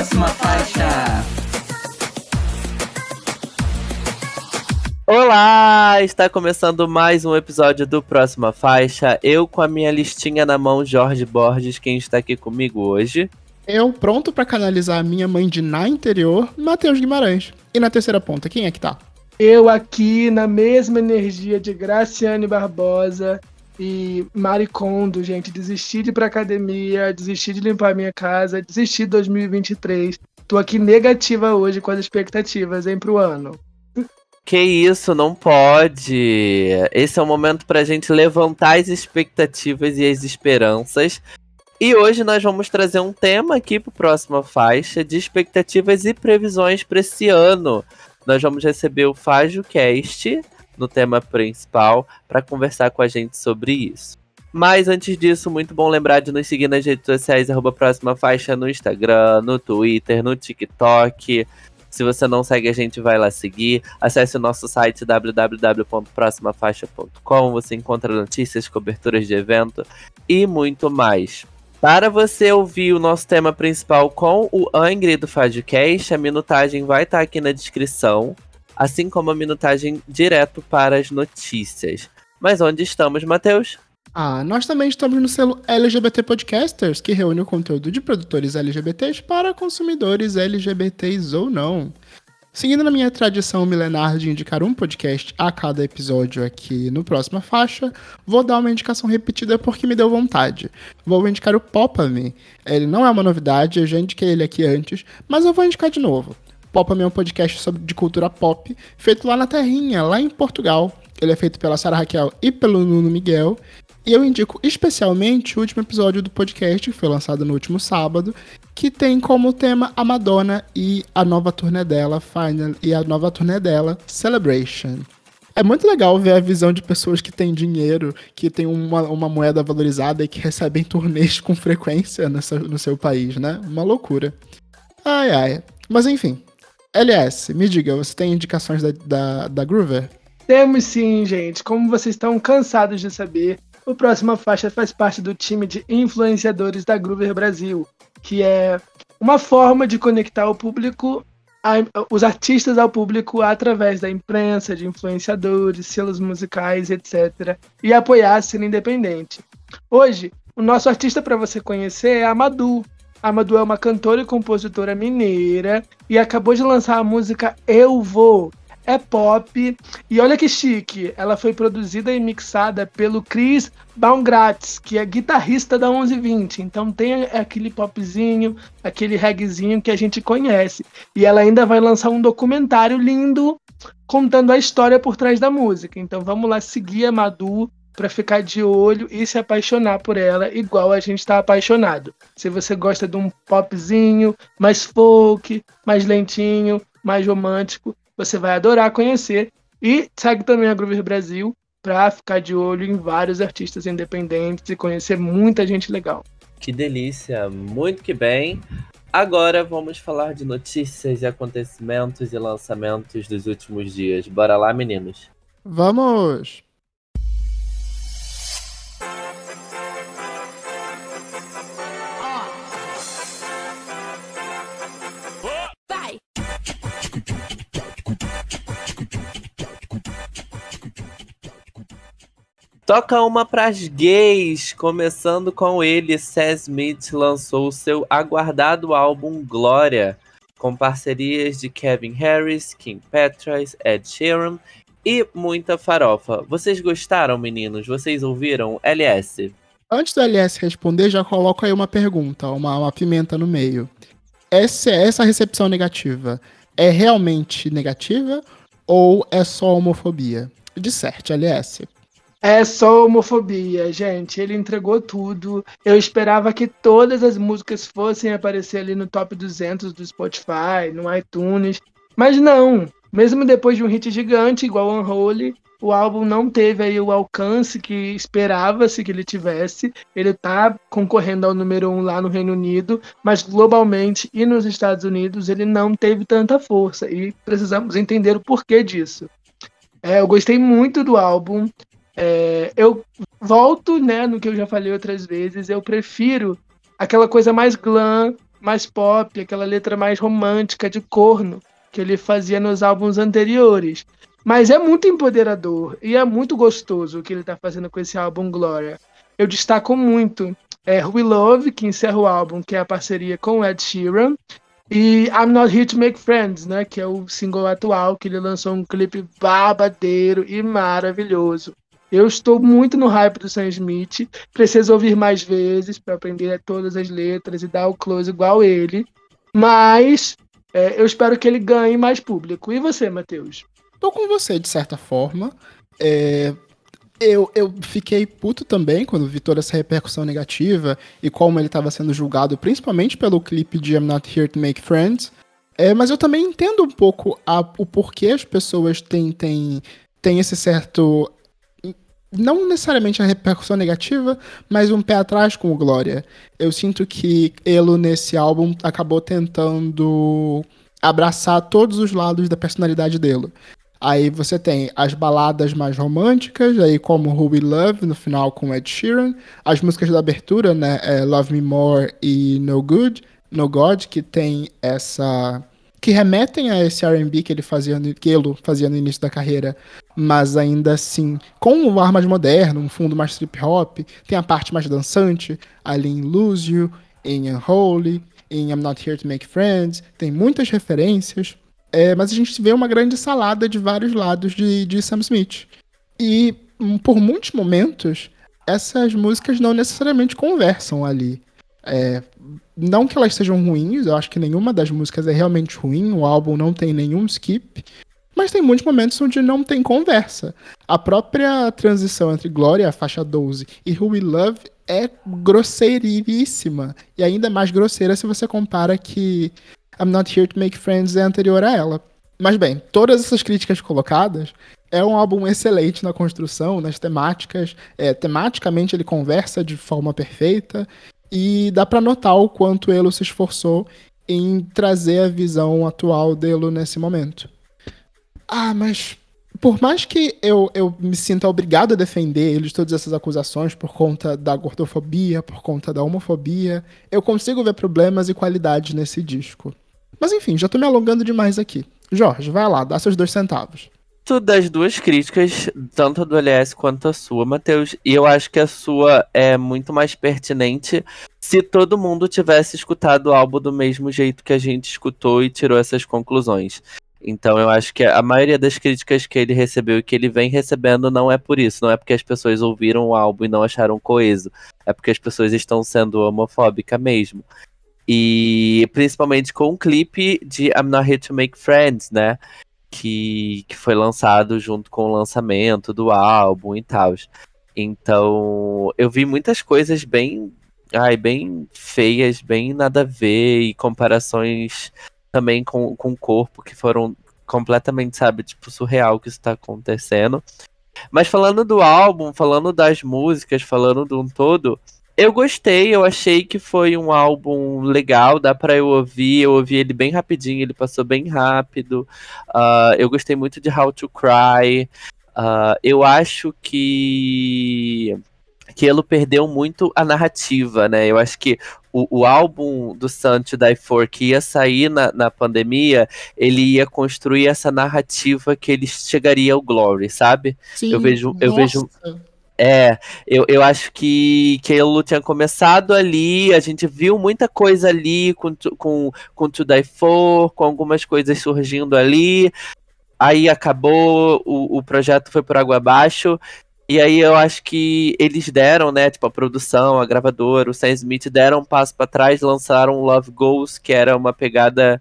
próxima faixa. Olá! Está começando mais um episódio do Próxima Faixa. Eu com a minha listinha na mão, Jorge Borges, quem está aqui comigo hoje. Eu, pronto para canalizar a minha mãe de na interior, Matheus Guimarães. E na terceira ponta, quem é que tá? Eu aqui na mesma energia de Graciane Barbosa e Maricondo, gente. Desisti de ir pra academia, desisti de limpar minha casa, desisti de 2023. Tô aqui negativa hoje com as expectativas, hein, pro ano. Que isso, não pode. Esse é o momento pra gente levantar as expectativas e as esperanças. E hoje nós vamos trazer um tema aqui para próxima faixa de expectativas e previsões para esse ano. Nós vamos receber o Fágio Cast no tema principal para conversar com a gente sobre isso. Mas antes disso, muito bom lembrar de nos seguir nas redes sociais, arroba próxima faixa no Instagram, no Twitter, no TikTok. Se você não segue a gente, vai lá seguir. Acesse o nosso site www.proximafaixa.com. Você encontra notícias, coberturas de evento e muito mais. Para você ouvir o nosso tema principal com o Angry do Fadcast, a minutagem vai estar tá aqui na descrição, assim como a minutagem direto para as notícias. Mas onde estamos, Matheus? Ah, nós também estamos no selo LGBT Podcasters, que reúne o conteúdo de produtores LGBTs para consumidores LGBTs ou não. Seguindo na minha tradição milenar de indicar um podcast a cada episódio aqui no Próxima Faixa, vou dar uma indicação repetida porque me deu vontade. Vou indicar o Popa-me. Ele não é uma novidade, eu já indiquei ele aqui antes, mas eu vou indicar de novo. Popa-me é um podcast sobre, de cultura pop, feito lá na Terrinha, lá em Portugal. Ele é feito pela Sara Raquel e pelo Nuno Miguel, e eu indico especialmente o último episódio do podcast, que foi lançado no último sábado, que tem como tema a Madonna e a nova turnê dela, Final, e a nova turnê dela, Celebration. É muito legal ver a visão de pessoas que têm dinheiro, que têm uma, uma moeda valorizada e que recebem turnês com frequência nessa, no seu país, né? Uma loucura. Ai, ai. Mas enfim. LS, me diga, você tem indicações da, da, da Groover? Temos sim, gente. Como vocês estão cansados de saber, o Próxima Faixa faz parte do time de influenciadores da Groover Brasil, que é uma forma de conectar o público, a, os artistas ao público através da imprensa, de influenciadores, selos musicais, etc. E apoiar a cena independente. Hoje, o nosso artista para você conhecer é a Madu. A Madu é uma cantora e compositora mineira e acabou de lançar a música Eu Vou, é pop. E olha que chique, ela foi produzida e mixada pelo Chris Baumgratz, que é guitarrista da 1120. Então tem aquele popzinho, aquele reggaezinho que a gente conhece. E ela ainda vai lançar um documentário lindo contando a história por trás da música. Então vamos lá seguir a Madu para ficar de olho e se apaixonar por ela, igual a gente está apaixonado. Se você gosta de um popzinho mais folk, mais lentinho, mais romântico, você vai adorar conhecer. E segue também a Groover Brasil para ficar de olho em vários artistas independentes e conhecer muita gente legal. Que delícia, muito que bem. Agora vamos falar de notícias e acontecimentos e lançamentos dos últimos dias. Bora lá, meninos. Vamos! Toca uma pras gays, começando com ele, Sam Smith lançou seu aguardado álbum Glória, com parcerias de Kevin Harris, Kim Petras, Ed Sheeran e muita farofa. Vocês gostaram, meninos? Vocês ouviram? LS. Antes do LS responder, já coloco aí uma pergunta, uma, uma pimenta no meio. Essa, essa recepção negativa é realmente negativa ou é só homofobia? Disserte, LS. É só homofobia, gente. Ele entregou tudo. Eu esperava que todas as músicas fossem aparecer ali no top 200 do Spotify, no iTunes. Mas não. Mesmo depois de um hit gigante igual Unholy, o álbum não teve aí o alcance que esperava-se que ele tivesse. Ele tá concorrendo ao número um lá no Reino Unido, mas globalmente e nos Estados Unidos ele não teve tanta força e precisamos entender o porquê disso. É, eu gostei muito do álbum. É, eu volto, né, no que eu já falei outras vezes, eu prefiro aquela coisa mais glam, mais pop, aquela letra mais romântica de corno que ele fazia nos álbuns anteriores. Mas é muito empoderador e é muito gostoso o que ele está fazendo com esse álbum Glória. Eu destaco muito é, We Love, que encerra o álbum, que é a parceria com Ed Sheeran, e I'm Not Here to Make Friends, né, que é o single atual, que ele lançou um clipe babadeiro e maravilhoso. Eu estou muito no hype do Sam Smith, preciso ouvir mais vezes para aprender todas as letras e dar o close igual ele, mas é, eu espero que ele ganhe mais público. E você, Matheus? Tô com você, de certa forma. É, eu, eu fiquei puto também quando vi toda essa repercussão negativa e como ele estava sendo julgado, principalmente pelo clipe de I'm Not Here to Make Friends. É, mas eu também entendo um pouco a, o porquê as pessoas têm, têm, têm esse certo. Não necessariamente a repercussão negativa, mas um pé atrás com o Glória. Eu sinto que ele, nesse álbum, acabou tentando abraçar todos os lados da personalidade dele. Aí você tem as baladas mais românticas, aí como Who We Love, no final com Ed Sheeran. As músicas da abertura, né? É Love Me More e No Good, No God, que tem essa. que remetem a esse RB que ele fazia, que ele fazia no início da carreira, mas ainda assim, com um ar mais moderno, um fundo mais trip hop. Tem a parte mais dançante, ali em Lose You, em Unholy, em I'm Not Here to Make Friends. Tem muitas referências. É, mas a gente vê uma grande salada de vários lados de, de Sam Smith. E hum, por muitos momentos, essas músicas não necessariamente conversam ali. É, não que elas sejam ruins, eu acho que nenhuma das músicas é realmente ruim, o álbum não tem nenhum skip, mas tem muitos momentos onde não tem conversa. A própria transição entre Gloria, a faixa 12, e Who We Love é grosseiríssima. E ainda mais grosseira se você compara que I'm Not Here to Make Friends é anterior a ela. Mas bem, todas essas críticas colocadas, é um álbum excelente na construção, nas temáticas. É, tematicamente ele conversa de forma perfeita e dá para notar o quanto ele se esforçou em trazer a visão atual dele nesse momento. Ah, mas por mais que eu, eu me sinta obrigado a defender ele de todas essas acusações por conta da gordofobia, por conta da homofobia, eu consigo ver problemas e qualidades nesse disco. Mas enfim, já tô me alongando demais aqui. Jorge, vai lá, dá seus dois centavos. Das duas críticas, tanto a do LS quanto a sua, Matheus, e eu acho que a sua é muito mais pertinente se todo mundo tivesse escutado o álbum do mesmo jeito que a gente escutou e tirou essas conclusões. Então eu acho que a maioria das críticas que ele recebeu e que ele vem recebendo não é por isso, não é porque as pessoas ouviram o álbum e não acharam coeso, é porque as pessoas estão sendo homofóbicas mesmo. E principalmente com o clipe de I'm Not Here to Make Friends, né? Que, que foi lançado junto com o lançamento do álbum e tal. Então, eu vi muitas coisas bem, ai, bem feias, bem nada a ver, e comparações também com, com o corpo que foram completamente, sabe, tipo, surreal que isso tá acontecendo. Mas falando do álbum, falando das músicas, falando de um todo, eu gostei, eu achei que foi um álbum legal, dá para eu ouvir. Eu ouvi ele bem rapidinho, ele passou bem rápido. Uh, eu gostei muito de How to Cry. Uh, eu acho que que ele perdeu muito a narrativa, né? Eu acho que o, o álbum do Santo Die For que ia sair na, na pandemia, ele ia construir essa narrativa que ele chegaria ao Glory, sabe? Sim, eu vejo, nossa. eu vejo é, eu, eu acho que, que ele tinha começado ali, a gente viu muita coisa ali com, com, com To Die For, com algumas coisas surgindo ali, aí acabou, o, o projeto foi por água abaixo, e aí eu acho que eles deram, né, tipo, a produção, a gravadora, o Sam Smith deram um passo para trás, lançaram Love Goes, que era uma pegada,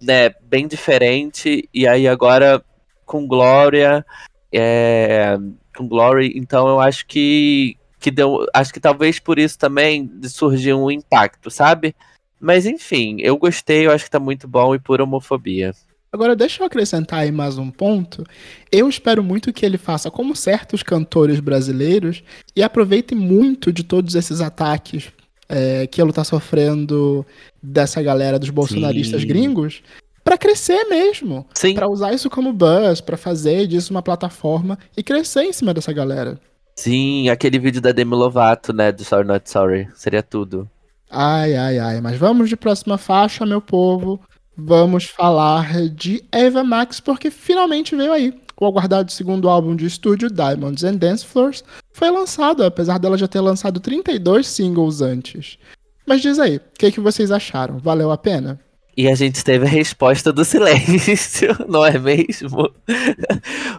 né, bem diferente, e aí agora com Glória, é com Glory, então eu acho que que deu, acho que talvez por isso também surgiu um impacto, sabe? Mas enfim, eu gostei, eu acho que tá muito bom e por homofobia. Agora, deixa eu acrescentar aí mais um ponto. Eu espero muito que ele faça como certos cantores brasileiros e aproveite muito de todos esses ataques é, que ele tá sofrendo dessa galera dos bolsonaristas Sim. gringos para crescer mesmo. Sim. Para usar isso como buzz, para fazer disso uma plataforma e crescer em cima dessa galera. Sim, aquele vídeo da Demi Lovato, né, do Sorry Not Sorry, seria tudo. Ai, ai, ai. Mas vamos de próxima faixa, meu povo. Vamos falar de Eva Max, porque finalmente veio aí. O aguardado segundo álbum de estúdio, Diamonds and Dance Floors, foi lançado, apesar dela já ter lançado 32 singles antes. Mas diz aí, o que, que vocês acharam? Valeu a pena? E a gente teve a resposta do silêncio, não é mesmo?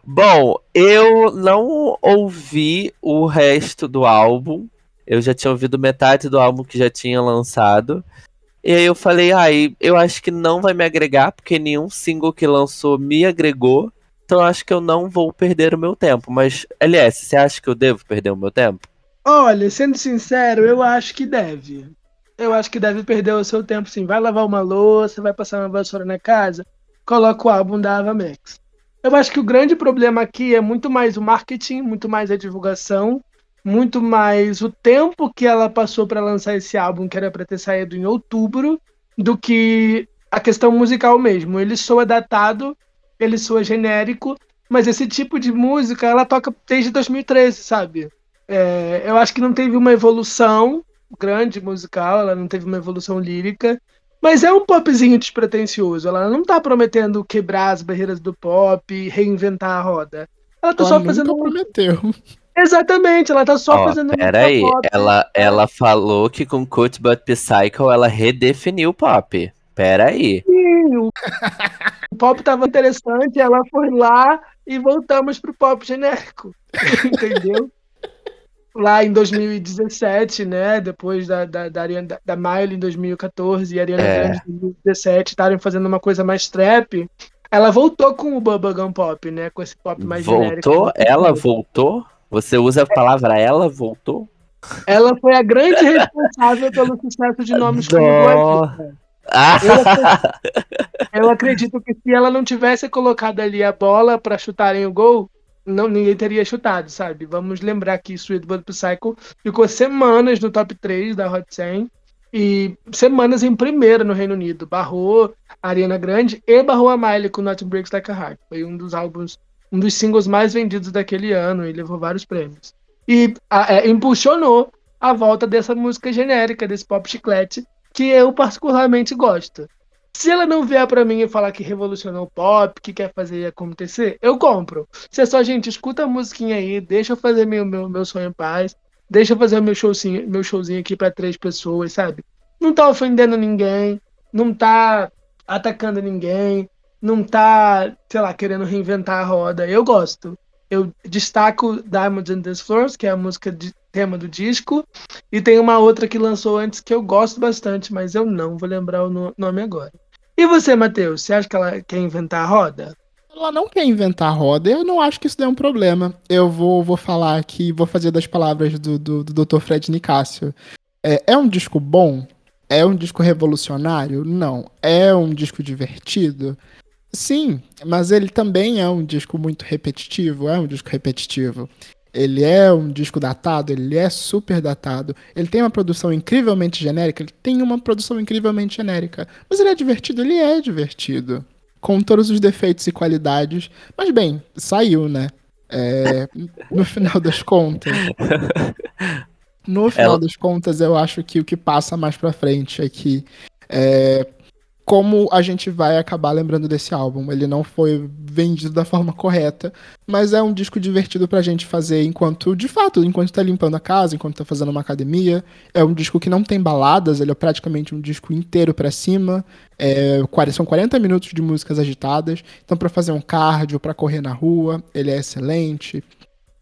Bom, eu não ouvi o resto do álbum. Eu já tinha ouvido metade do álbum que já tinha lançado. E aí eu falei, ai, ah, eu acho que não vai me agregar, porque nenhum single que lançou me agregou. Então eu acho que eu não vou perder o meu tempo. Mas, LS, você acha que eu devo perder o meu tempo? Olha, sendo sincero, eu acho que deve eu acho que deve perder o seu tempo, sim. Vai lavar uma louça, vai passar uma vassoura na casa, coloca o álbum da Ava Max. Eu acho que o grande problema aqui é muito mais o marketing, muito mais a divulgação, muito mais o tempo que ela passou para lançar esse álbum, que era para ter saído em outubro, do que a questão musical mesmo. Ele soa datado, ele soa genérico, mas esse tipo de música ela toca desde 2013, sabe? É, eu acho que não teve uma evolução grande musical, ela não teve uma evolução lírica, mas é um popzinho despretensioso. Ela não tá prometendo quebrar as barreiras do pop, reinventar a roda. Ela tá ela só fazendo. prometeu. Exatamente, ela tá só oh, fazendo. Peraí, ela, ela falou que com Cut But Psycho ela redefiniu o pop. Peraí. Sim, o... o pop tava interessante, ela foi lá e voltamos pro pop genérico. Entendeu? lá em 2017, né? Depois da, da, da, Ariana, da Miley em 2014 e Ariana é. Grande em 2017 estarem fazendo uma coisa mais trap, ela voltou com o Bubblegum Pop, né? Com esse pop mais voltou? genérico. Voltou? Ela voltou? Você usa a palavra ela voltou? Ela foi a grande responsável pelo sucesso de nomes como Dua ah. eu, acredito, eu acredito que se ela não tivesse colocado ali a bola para chutarem o gol, não ninguém teria chutado, sabe? Vamos lembrar que Sweet But Psycho ficou semanas no top 3 da Hot 100 e semanas em primeira no Reino Unido. Barrou a Ariana Grande e barrou a Miley com Not Breaks Like a Heart. Foi um dos álbuns, um dos singles mais vendidos daquele ano e levou vários prêmios. E a, é, impulsionou a volta dessa música genérica, desse pop chiclete, que eu particularmente gosto. Se ela não vier para mim e falar que revolucionou o pop, que quer fazer acontecer, eu compro. Se é só, gente, escuta a musiquinha aí, deixa eu fazer meu, meu, meu sonho em paz, deixa eu fazer meu showzinho, meu showzinho aqui para três pessoas, sabe? Não tá ofendendo ninguém, não tá atacando ninguém, não tá, sei lá, querendo reinventar a roda. Eu gosto. Eu destaco Diamonds and Dance Floors, que é a música de tema do disco, e tem uma outra que lançou antes que eu gosto bastante, mas eu não vou lembrar o nome agora. E você, Matheus, você acha que ela quer inventar a roda? Ela não quer inventar a roda, eu não acho que isso dê um problema. Eu vou, vou falar aqui, vou fazer das palavras do, do, do Dr. Fred Nicásio. É, é um disco bom? É um disco revolucionário? Não. É um disco divertido? Sim, mas ele também é um disco muito repetitivo, é um disco repetitivo. Ele é um disco datado, ele é super datado. Ele tem uma produção incrivelmente genérica, ele tem uma produção incrivelmente genérica. Mas ele é divertido, ele é divertido. Com todos os defeitos e qualidades. Mas bem, saiu, né? É, no final das contas. No final Ela... das contas, eu acho que o que passa mais pra frente é que é, como a gente vai acabar lembrando desse álbum. Ele não foi vendido da forma correta, mas é um disco divertido pra gente fazer enquanto, de fato, enquanto tá limpando a casa, enquanto tá fazendo uma academia. É um disco que não tem baladas, ele é praticamente um disco inteiro para cima. É, são 40 minutos de músicas agitadas. Então, para fazer um cardio, para correr na rua, ele é excelente.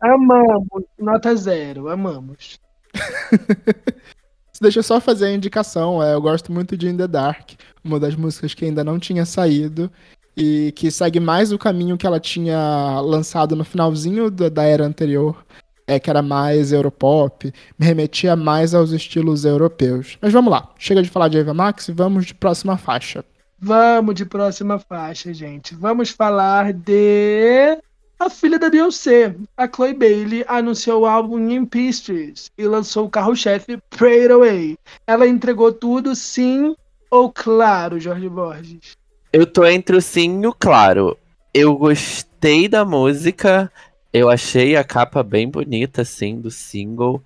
Amamos, nota zero, amamos. Deixa eu só fazer a indicação. É, eu gosto muito de In the Dark, uma das músicas que ainda não tinha saído e que segue mais o caminho que ela tinha lançado no finalzinho da, da era anterior, é que era mais europop, me remetia mais aos estilos europeus. Mas vamos lá, chega de falar de Eva Max e vamos de próxima faixa. Vamos de próxima faixa, gente. Vamos falar de a filha da Beyoncé, a Chloe Bailey, anunciou o álbum In Pieces e lançou o carro-chefe Pray It Away. Ela entregou tudo, sim ou claro, Jorge Borges? Eu tô entre o sim e o claro. Eu gostei da música, eu achei a capa bem bonita, assim, do single,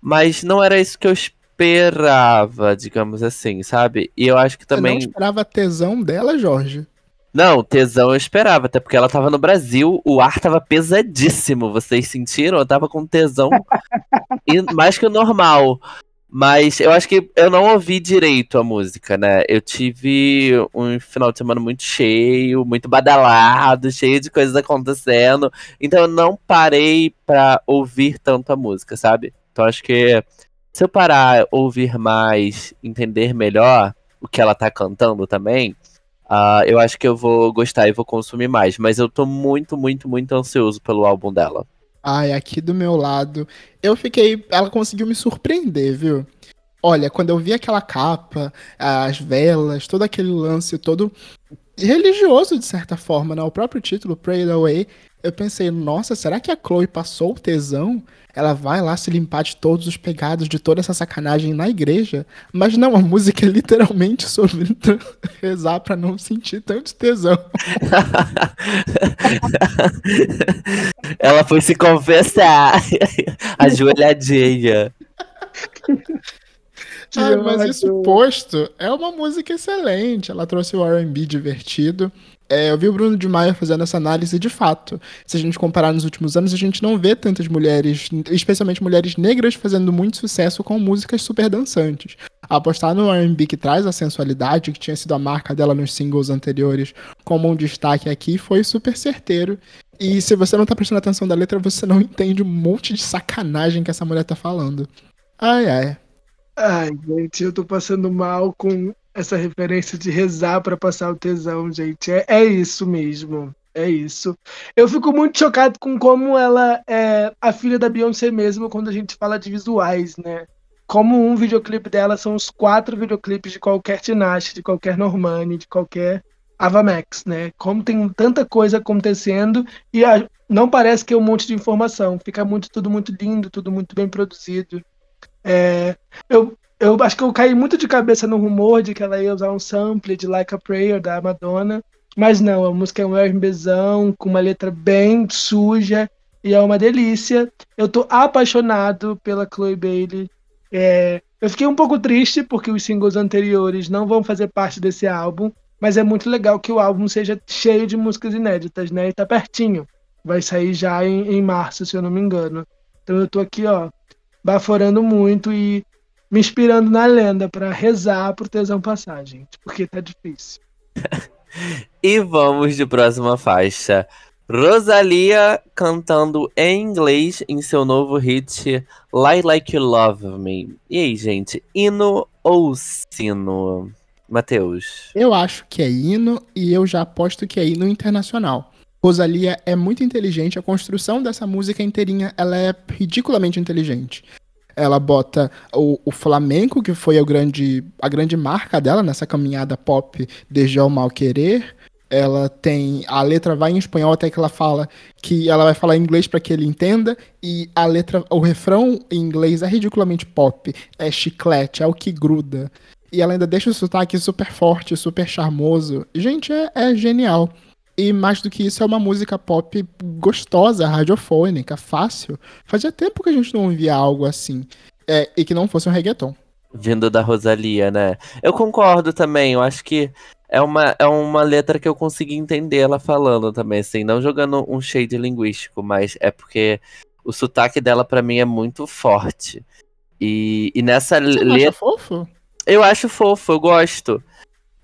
mas não era isso que eu esperava, digamos assim, sabe? E eu acho que também. Você não esperava tesão dela, Jorge? Não, tesão eu esperava, até porque ela tava no Brasil, o ar tava pesadíssimo. Vocês sentiram? Eu tava com tesão e mais que o normal. Mas eu acho que eu não ouvi direito a música, né? Eu tive um final de semana muito cheio, muito badalado, cheio de coisas acontecendo. Então eu não parei pra ouvir tanto a música, sabe? Então acho que se eu parar, ouvir mais, entender melhor o que ela tá cantando também, uh, eu acho que eu vou gostar e vou consumir mais. Mas eu tô muito, muito, muito ansioso pelo álbum dela. Ai, aqui do meu lado, eu fiquei. Ela conseguiu me surpreender, viu? Olha, quando eu vi aquela capa, as velas, todo aquele lance todo religioso, de certa forma, né? O próprio título, Pray Away, eu pensei, nossa, será que a Chloe passou o tesão? Ela vai lá se limpar de todos os pegados, de toda essa sacanagem na igreja? Mas não, a música é literalmente sobre rezar para não sentir tanto tesão. Ela foi se confessar, ajoelhadinha. Ai, mas isso posto, é uma música excelente. Ela trouxe o RB divertido. É, eu vi o Bruno de Maia fazendo essa análise de fato. Se a gente comparar nos últimos anos, a gente não vê tantas mulheres, especialmente mulheres negras, fazendo muito sucesso com músicas super dançantes. Apostar no RB que traz a sensualidade, que tinha sido a marca dela nos singles anteriores, como um destaque aqui, foi super certeiro. E se você não tá prestando atenção da letra, você não entende um monte de sacanagem que essa mulher tá falando. Ai, ai. Ai, gente, eu tô passando mal com essa referência de rezar para passar o tesão, gente. É, é isso mesmo. É isso. Eu fico muito chocado com como ela é a filha da Beyoncé mesmo quando a gente fala de visuais, né? Como um videoclipe dela são os quatro videoclipes de qualquer Tinashe, de qualquer Normani, de qualquer Ava Max, né? Como tem tanta coisa acontecendo e a, não parece que é um monte de informação. Fica muito tudo muito lindo, tudo muito bem produzido. É, eu, eu acho que eu caí muito de cabeça no rumor de que ela ia usar um sample de Like a Prayer da Madonna, mas não, a música é um RBzão, com uma letra bem suja, e é uma delícia. Eu tô apaixonado pela Chloe Bailey. É, eu fiquei um pouco triste porque os singles anteriores não vão fazer parte desse álbum, mas é muito legal que o álbum seja cheio de músicas inéditas, né? E tá pertinho. Vai sair já em, em março, se eu não me engano. Então eu tô aqui, ó, baforando muito e me inspirando na lenda para rezar pro tesão passar, gente, porque tá difícil. e vamos de próxima faixa. Rosalia cantando em inglês em seu novo hit Lie Like You Love Me. E aí, gente, hino ou sino? Matheus? Eu acho que é hino e eu já aposto que é hino internacional. Rosalia é muito inteligente, a construção dessa música inteirinha, ela é ridiculamente inteligente. Ela bota o, o flamenco, que foi a grande, a grande marca dela nessa caminhada pop desde o mal querer. Ela tem. A letra vai em espanhol até que ela fala que ela vai falar inglês para que ele entenda. E a letra. O refrão em inglês é ridiculamente pop. É chiclete, é o que gruda. E ela ainda deixa o sotaque super forte, super charmoso. Gente, é, é genial. E mais do que isso, é uma música pop gostosa, radiofônica, fácil. Fazia tempo que a gente não ouvia algo assim. É, e que não fosse um reggaeton. Vindo da Rosalia, né? Eu concordo também. Eu acho que é uma, é uma letra que eu consegui entender ela falando também, assim. Não jogando um shade linguístico, mas é porque o sotaque dela para mim é muito forte. E, e nessa letra. fofo? Eu acho fofo, eu gosto.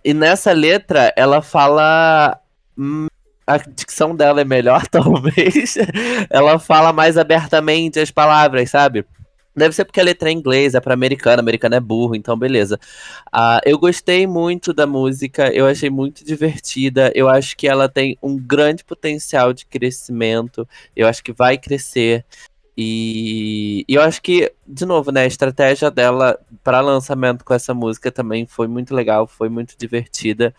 E nessa letra, ela fala a dicção dela é melhor, talvez. ela fala mais abertamente as palavras, sabe? Deve ser porque a letra é em inglês, é pra americano, americano é burro, então beleza. Uh, eu gostei muito da música, eu achei muito divertida, eu acho que ela tem um grande potencial de crescimento, eu acho que vai crescer. E, e eu acho que, de novo, né, a estratégia dela para lançamento com essa música também foi muito legal, foi muito divertida.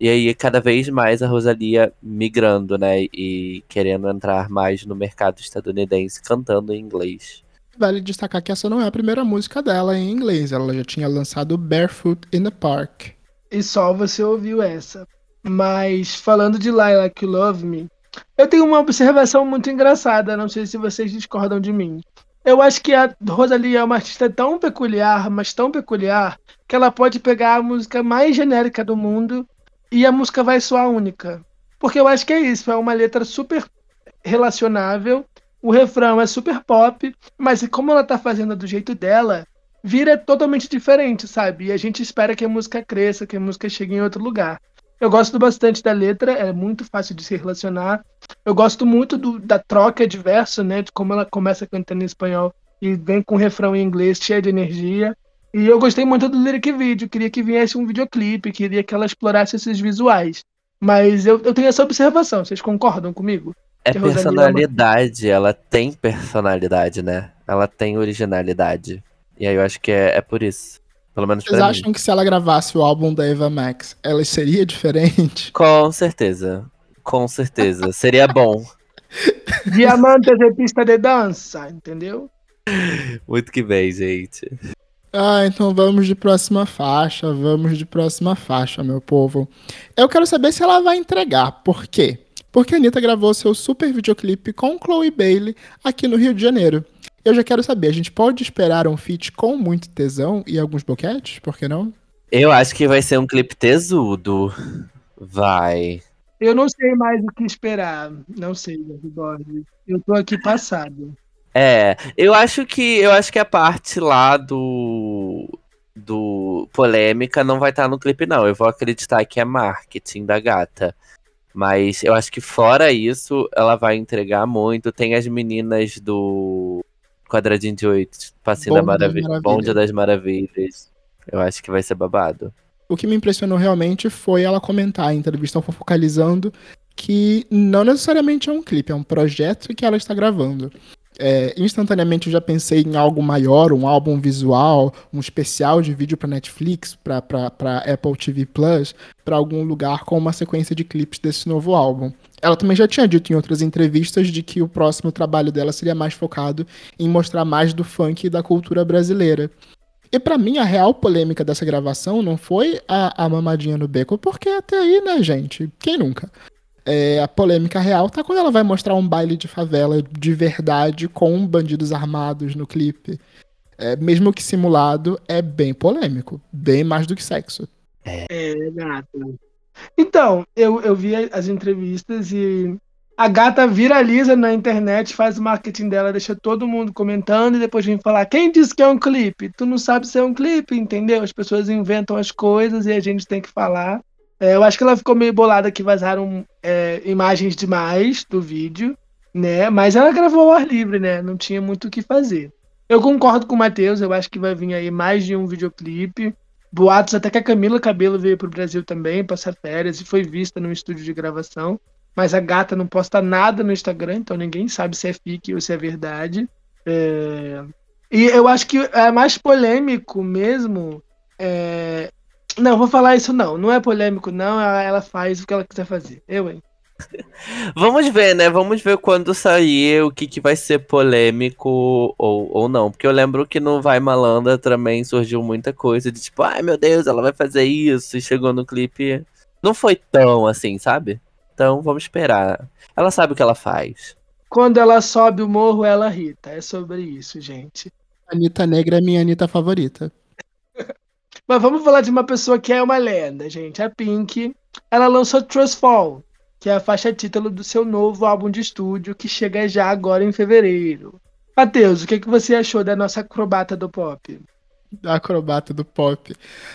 E aí, cada vez mais a Rosalia migrando, né? E querendo entrar mais no mercado estadunidense, cantando em inglês. Vale destacar que essa não é a primeira música dela em inglês. Ela já tinha lançado Barefoot in the Park. E só você ouviu essa. Mas falando de Like You Love Me, eu tenho uma observação muito engraçada. Não sei se vocês discordam de mim. Eu acho que a Rosalie é uma artista tão peculiar, mas tão peculiar, que ela pode pegar a música mais genérica do mundo e a música vai soar única. Porque eu acho que é isso, é uma letra super relacionável, o refrão é super pop, mas como ela tá fazendo do jeito dela, vira totalmente diferente, sabe? E a gente espera que a música cresça, que a música chegue em outro lugar. Eu gosto bastante da letra, é muito fácil de se relacionar. Eu gosto muito do, da troca de verso, né? De como ela começa cantando em espanhol e vem com o refrão em inglês, cheia de energia. E eu gostei muito do lyric video, queria que viesse um videoclipe, queria que ela explorasse esses visuais. Mas eu, eu tenho essa observação, vocês concordam comigo? É personalidade, ela tem personalidade, né? Ela tem originalidade. E aí eu acho que é, é por isso. Pelo menos Vocês acham mim. que se ela gravasse o álbum da Eva Max, ela seria diferente? Com certeza. Com certeza. seria bom. Diamantes de pista de dança, entendeu? Muito que bem, gente. Ah, então vamos de próxima faixa, vamos de próxima faixa, meu povo. Eu quero saber se ela vai entregar. Por quê? Porque a Anitta gravou seu super videoclipe com Chloe Bailey aqui no Rio de Janeiro. Eu já quero saber, a gente pode esperar um feat com muito tesão e alguns boquetes? Por que não? Eu acho que vai ser um clipe tesudo. Vai. Eu não sei mais o que esperar. Não sei, Borges. Eu tô aqui passado. É, eu acho que eu acho que a parte lá do do polêmica não vai estar tá no clipe não. Eu vou acreditar que é marketing da gata. Mas eu acho que fora isso, ela vai entregar muito. Tem as meninas do Quadradinho de Oito, Passinho da Maravilha, Bonde das Maravilhas. Eu acho que vai ser babado. O que me impressionou realmente foi ela comentar em entrevista focalizando que não necessariamente é um clipe, é um projeto que ela está gravando é, instantaneamente eu já pensei em algo maior, um álbum visual, um especial de vídeo para Netflix, para Apple TV Plus, para algum lugar com uma sequência de clipes desse novo álbum. Ela também já tinha dito em outras entrevistas de que o próximo trabalho dela seria mais focado em mostrar mais do funk e da cultura brasileira. E para mim, a real polêmica dessa gravação não foi a, a mamadinha no beco, porque até aí, né, gente? Quem nunca? É, a polêmica real tá quando ela vai mostrar um baile de favela de verdade com bandidos armados no clipe. É, mesmo que simulado, é bem polêmico. Bem mais do que sexo. É, é gata. Então, eu, eu vi as entrevistas e a gata viraliza na internet, faz o marketing dela, deixa todo mundo comentando e depois vem falar: quem disse que é um clipe? Tu não sabe se é um clipe, entendeu? As pessoas inventam as coisas e a gente tem que falar. É, eu acho que ela ficou meio bolada que vazaram é, imagens demais do vídeo, né? Mas ela gravou ao ar livre, né? Não tinha muito o que fazer. Eu concordo com o Matheus, eu acho que vai vir aí mais de um videoclipe. Boatos até que a Camila Cabelo veio pro Brasil também, passar férias, e foi vista no estúdio de gravação. Mas a gata não posta nada no Instagram, então ninguém sabe se é fique ou se é verdade. É... E eu acho que é mais polêmico mesmo é, não, vou falar isso não. Não é polêmico, não. Ela faz o que ela quiser fazer. Eu, hein? Vamos ver, né? Vamos ver quando sair o que, que vai ser polêmico ou, ou não. Porque eu lembro que no Vai Malandra também surgiu muita coisa de tipo, ai meu Deus, ela vai fazer isso. E chegou no clipe. Não foi tão assim, sabe? Então vamos esperar. Ela sabe o que ela faz. Quando ela sobe o morro, ela rita. É sobre isso, gente. Anitta Negra é minha Anitta favorita. Mas vamos falar de uma pessoa que é uma lenda, gente. A Pink. Ela lançou Trust Fall, que é a faixa título do seu novo álbum de estúdio, que chega já agora em fevereiro. Matheus, o que, que você achou da nossa acrobata do pop? Da acrobata do pop.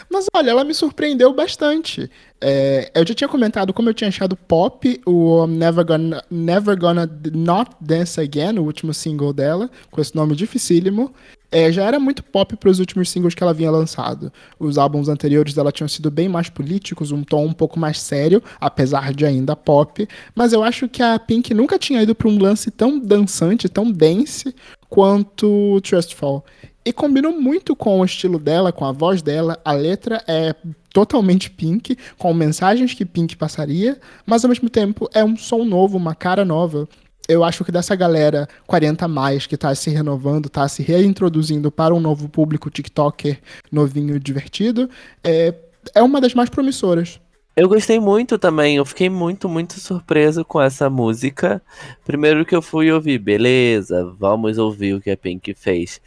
Mas olha, ela me surpreendeu bastante. É, eu já tinha comentado como eu tinha achado pop o Never Gonna, Never Gonna Not Dance Again, o último single dela, com esse nome dificílimo é, já era muito pop para os últimos singles que ela vinha lançado. Os álbuns anteriores dela tinham sido bem mais políticos, um tom um pouco mais sério, apesar de ainda pop. Mas eu acho que a Pink nunca tinha ido para um lance tão dançante, tão dance quanto Trustful. E combinou muito com o estilo dela, com a voz dela. A letra é totalmente Pink, com mensagens que Pink passaria, mas ao mesmo tempo é um som novo, uma cara nova eu acho que dessa galera 40 mais que tá se renovando, tá se reintroduzindo para um novo público TikToker novinho divertido, é, é uma das mais promissoras. Eu gostei muito também, eu fiquei muito, muito surpreso com essa música. Primeiro que eu fui ouvir, beleza, vamos ouvir o que a Pink fez.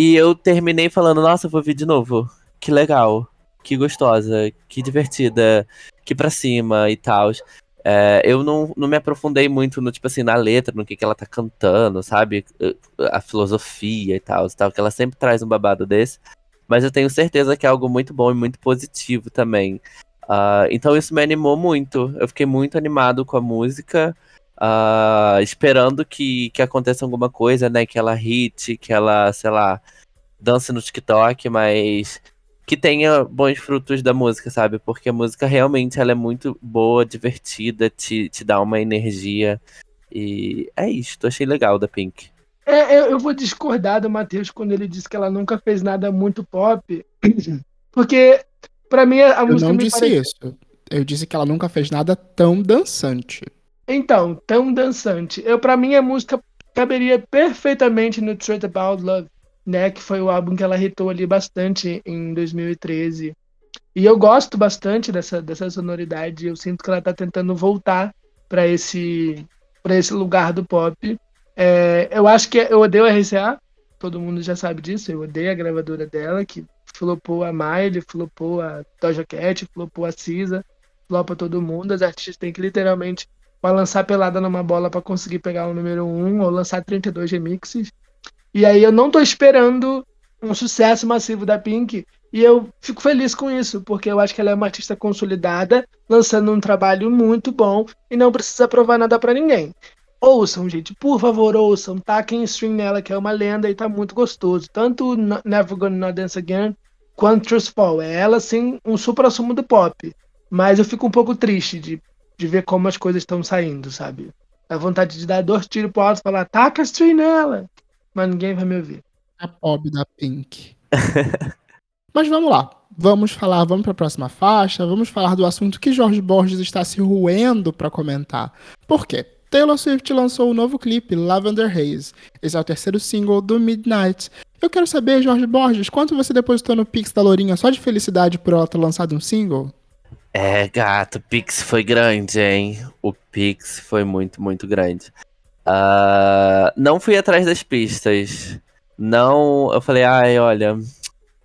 E eu terminei falando, nossa, eu vou ouvir de novo. Que legal, que gostosa, que divertida, que pra cima e tal. É, eu não, não me aprofundei muito no, tipo assim, na letra, no que, que ela tá cantando, sabe? A filosofia e tal, tal, que ela sempre traz um babado desse. Mas eu tenho certeza que é algo muito bom e muito positivo também. Uh, então isso me animou muito. Eu fiquei muito animado com a música, uh, esperando que, que aconteça alguma coisa, né? Que ela hit, que ela, sei lá, dance no TikTok, mas que tenha bons frutos da música, sabe? Porque a música realmente ela é muito boa, divertida, te, te dá uma energia. E é isso, achei legal da Pink. É, eu, eu vou discordar do Matheus quando ele disse que ela nunca fez nada muito pop. Porque Pra mim, a eu música. Eu não me disse parece... isso. Eu disse que ela nunca fez nada tão dançante. Então, tão dançante. Eu, pra mim, a música caberia perfeitamente no Truth About Love, né? Que foi o álbum que ela hitou ali bastante em 2013. E eu gosto bastante dessa, dessa sonoridade. Eu sinto que ela tá tentando voltar para esse, pra esse lugar do pop. É, eu acho que eu odeio a RCA, todo mundo já sabe disso. Eu odeio a gravadora dela, que flopou a Miley, flopou a Doja Cat, flopou a Cisa, flopa todo mundo. As artistas têm que literalmente balançar pelada numa bola para conseguir pegar o número 1 ou lançar 32 remixes. E aí eu não tô esperando um sucesso massivo da Pink e eu fico feliz com isso, porque eu acho que ela é uma artista consolidada, lançando um trabalho muito bom e não precisa provar nada para ninguém. Ouçam, gente, por favor, ouçam, taquem stream nela, que é uma lenda e tá muito gostoso. Tanto Never Gonna Dance Again quanto Trust Fall. É ela, assim, um supra-sumo do pop. Mas eu fico um pouco triste de, de ver como as coisas estão saindo, sabe? Dá vontade de dar dois tiros pro alto e falar, taca stream nela. Mas ninguém vai me ouvir. A pop da Pink. Mas vamos lá. Vamos falar, vamos para a próxima faixa, vamos falar do assunto que Jorge Borges está se ruendo para comentar. Por quê? Taylor Swift lançou o um novo clipe, Lavender Haze. Esse é o terceiro single do Midnight. Eu quero saber, Jorge Borges, quanto você depositou no Pix da Lourinha só de felicidade por ela ter lançado um single? É, gato, o Pix foi grande, hein? O Pix foi muito, muito grande. Uh, não fui atrás das pistas. Não, eu falei, ai, olha.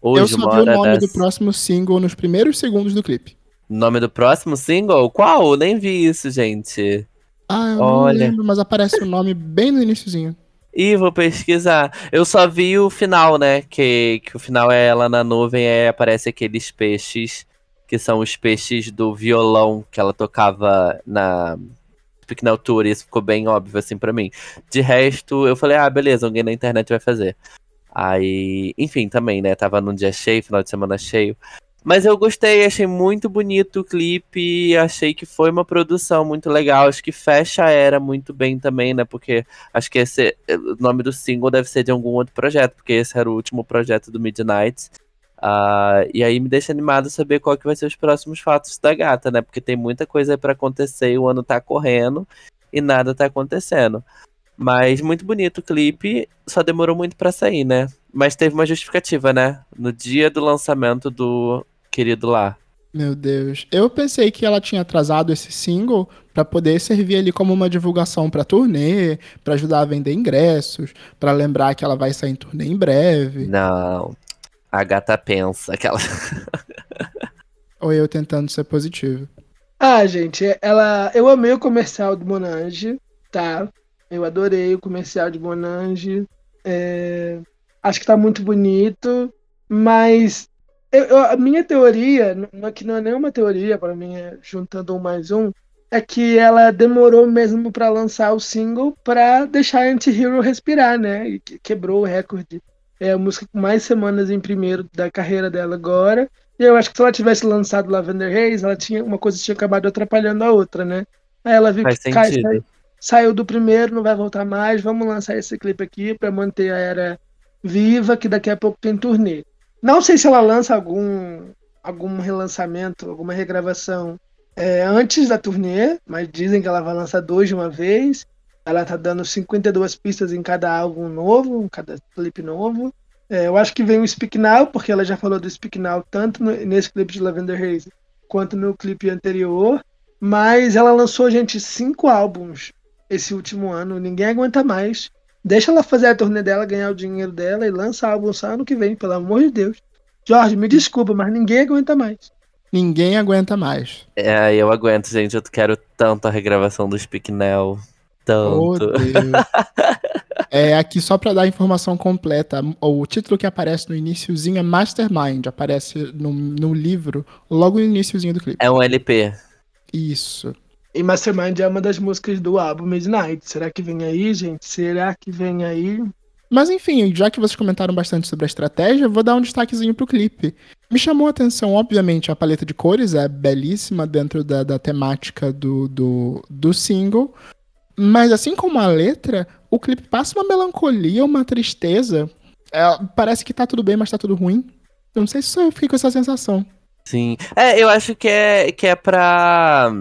Hoje eu só vi o nome das... do próximo single nos primeiros segundos do clipe. Nome do próximo single? Qual? Nem vi isso, gente. Ah, eu Olha. não lembro, mas aparece o nome bem no iníciozinho. Ih, vou pesquisar. Eu só vi o final, né? Que, que o final é ela na nuvem e aparece aqueles peixes, que são os peixes do violão que ela tocava na Pequena Tour. Isso ficou bem óbvio, assim, para mim. De resto, eu falei, ah, beleza, alguém na internet vai fazer. Aí, enfim, também, né? Tava num dia cheio, final de semana cheio. Mas eu gostei, achei muito bonito o clipe, achei que foi uma produção muito legal, acho que fecha a era muito bem também, né? Porque acho que esse o nome do single deve ser de algum outro projeto, porque esse era o último projeto do Midnight. Uh, e aí me deixa animado saber qual que vai ser os próximos fatos da gata, né? Porque tem muita coisa para acontecer e o ano tá correndo e nada tá acontecendo. Mas muito bonito o clipe, só demorou muito para sair, né? Mas teve uma justificativa, né? No dia do lançamento do querido lá. Meu Deus. Eu pensei que ela tinha atrasado esse single para poder servir ali como uma divulgação para turnê, para ajudar a vender ingressos, para lembrar que ela vai sair em turnê em breve. Não. A gata pensa aquela. Ou eu tentando ser positivo. Ah, gente, ela, eu amei o comercial do Monange, tá? Eu adorei o comercial de Monange. É... Acho que tá muito bonito, mas eu, eu, a minha teoria, que não é nenhuma teoria para mim, é juntando um mais um, é que ela demorou mesmo para lançar o single para deixar a Anti-Hero respirar, né? E quebrou o recorde. É a música com mais semanas em primeiro da carreira dela agora. E eu acho que se ela tivesse lançado Lavender Haze, ela tinha uma coisa tinha acabado atrapalhando a outra, né? Aí ela viu Faz que cai, saiu, saiu do primeiro, não vai voltar mais. Vamos lançar esse clipe aqui para manter a era viva, que daqui a pouco tem turnê. Não sei se ela lança algum, algum relançamento, alguma regravação é, antes da turnê, mas dizem que ela vai lançar dois de uma vez. Ela tá dando 52 pistas em cada álbum novo, em cada clipe novo. É, eu acho que vem o Speak Now, porque ela já falou do Speak Now tanto no, nesse clipe de Lavender Haze quanto no clipe anterior. Mas ela lançou, gente, cinco álbuns esse último ano. Ninguém aguenta mais. Deixa ela fazer a turnê dela, ganhar o dinheiro dela e lança álbum só ano que vem, pelo amor de Deus. Jorge, me desculpa, mas ninguém aguenta mais. Ninguém aguenta mais. É, eu aguento, gente. Eu quero tanto a regravação do Speak Now. Tanto. Oh, Deus. é, aqui só para dar a informação completa, o título que aparece no iníciozinho é Mastermind, aparece no, no livro logo no iníciozinho do clipe. É um LP. Isso. E Mastermind é uma das músicas do álbum Midnight. Será que vem aí, gente? Será que vem aí? Mas enfim, já que vocês comentaram bastante sobre a estratégia, vou dar um destaquezinho pro clipe. Me chamou a atenção, obviamente, a paleta de cores é belíssima dentro da, da temática do, do, do single. Mas assim como a letra, o clipe passa uma melancolia, uma tristeza. É, parece que tá tudo bem, mas tá tudo ruim. Eu não sei se eu fiquei com essa sensação. Sim. É, eu acho que é, que é pra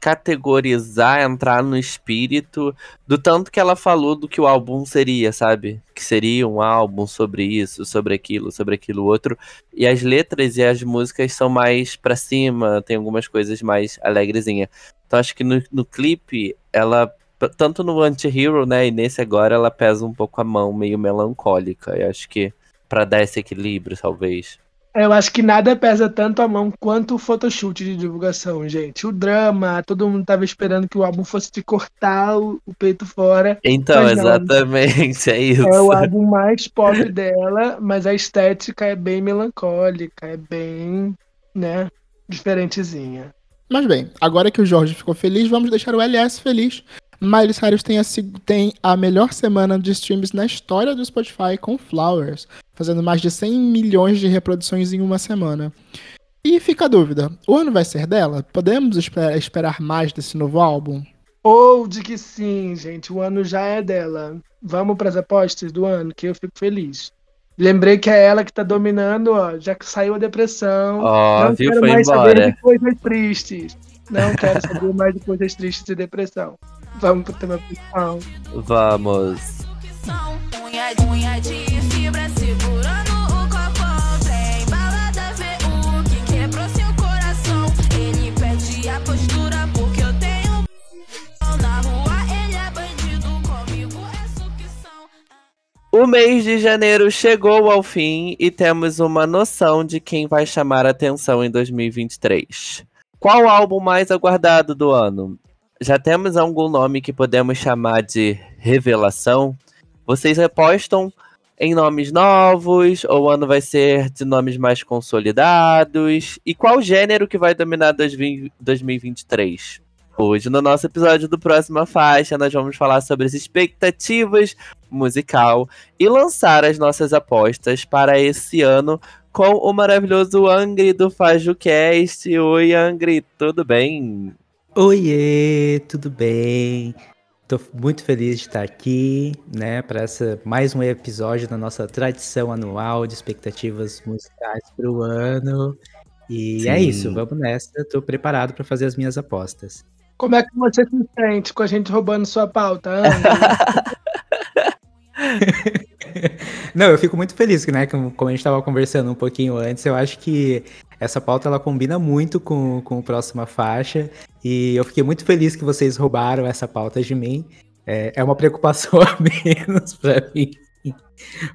categorizar, entrar no espírito do tanto que ela falou do que o álbum seria, sabe? Que seria um álbum sobre isso, sobre aquilo, sobre aquilo outro. E as letras e as músicas são mais pra cima, tem algumas coisas mais alegrezinha. Então acho que no, no clipe, ela, tanto no Anti-Hero, né, e nesse agora, ela pesa um pouco a mão, meio melancólica. Eu acho que para dar esse equilíbrio, talvez. Eu acho que nada pesa tanto a mão quanto o photoshoot de divulgação, gente. O drama, todo mundo tava esperando que o álbum fosse te cortar o, o peito fora. Então, exatamente, é isso. É o álbum mais pop dela, mas a estética é bem melancólica, é bem, né, diferentezinha. Mas bem, agora que o Jorge ficou feliz, vamos deixar o LS feliz. Miley Cyrus tem a, tem a melhor semana de streams na história do Spotify com Flowers, fazendo mais de 100 milhões de reproduções em uma semana. E fica a dúvida, o ano vai ser dela? Podemos esperar, esperar mais desse novo álbum? Ou de que sim, gente, o ano já é dela. Vamos para as apostas do ano, que eu fico feliz. Lembrei que é ela que tá dominando, ó. Já que saiu a depressão. Ó, não viu? quero Foi mais embora. saber de coisas tristes. Não quero saber mais de coisas tristes e depressão. Vamos pro tema principal. Vamos. Unha, unha de fibra segurando o copo. Balada que quebrou seu coração. Ele perde a postura porque eu tenho. Na rua ele é bandido, comigo é sucção. O mês de janeiro chegou ao fim e temos uma noção de quem vai chamar a atenção em 2023. Qual álbum mais aguardado do ano? Já temos algum nome que podemos chamar de revelação? Vocês apostam em nomes novos ou o ano vai ser de nomes mais consolidados? E qual gênero que vai dominar 2023? Hoje, no nosso episódio do Próxima Faixa, nós vamos falar sobre as expectativas musical e lançar as nossas apostas para esse ano com o maravilhoso Angry do FajoCast. Oi, Angry, tudo bem? Oiê, tudo bem? Tô muito feliz de estar aqui, né, para essa mais um episódio da nossa tradição anual de expectativas musicais para o ano. E Sim. é isso, vamos nessa. Tô preparado para fazer as minhas apostas. Como é que você se sente com a gente roubando sua pauta, Ana? Não, eu fico muito feliz, né? Como a gente estava conversando um pouquinho antes, eu acho que essa pauta ela combina muito com, com a próxima faixa. E eu fiquei muito feliz que vocês roubaram essa pauta de mim. É, é uma preocupação a menos para mim.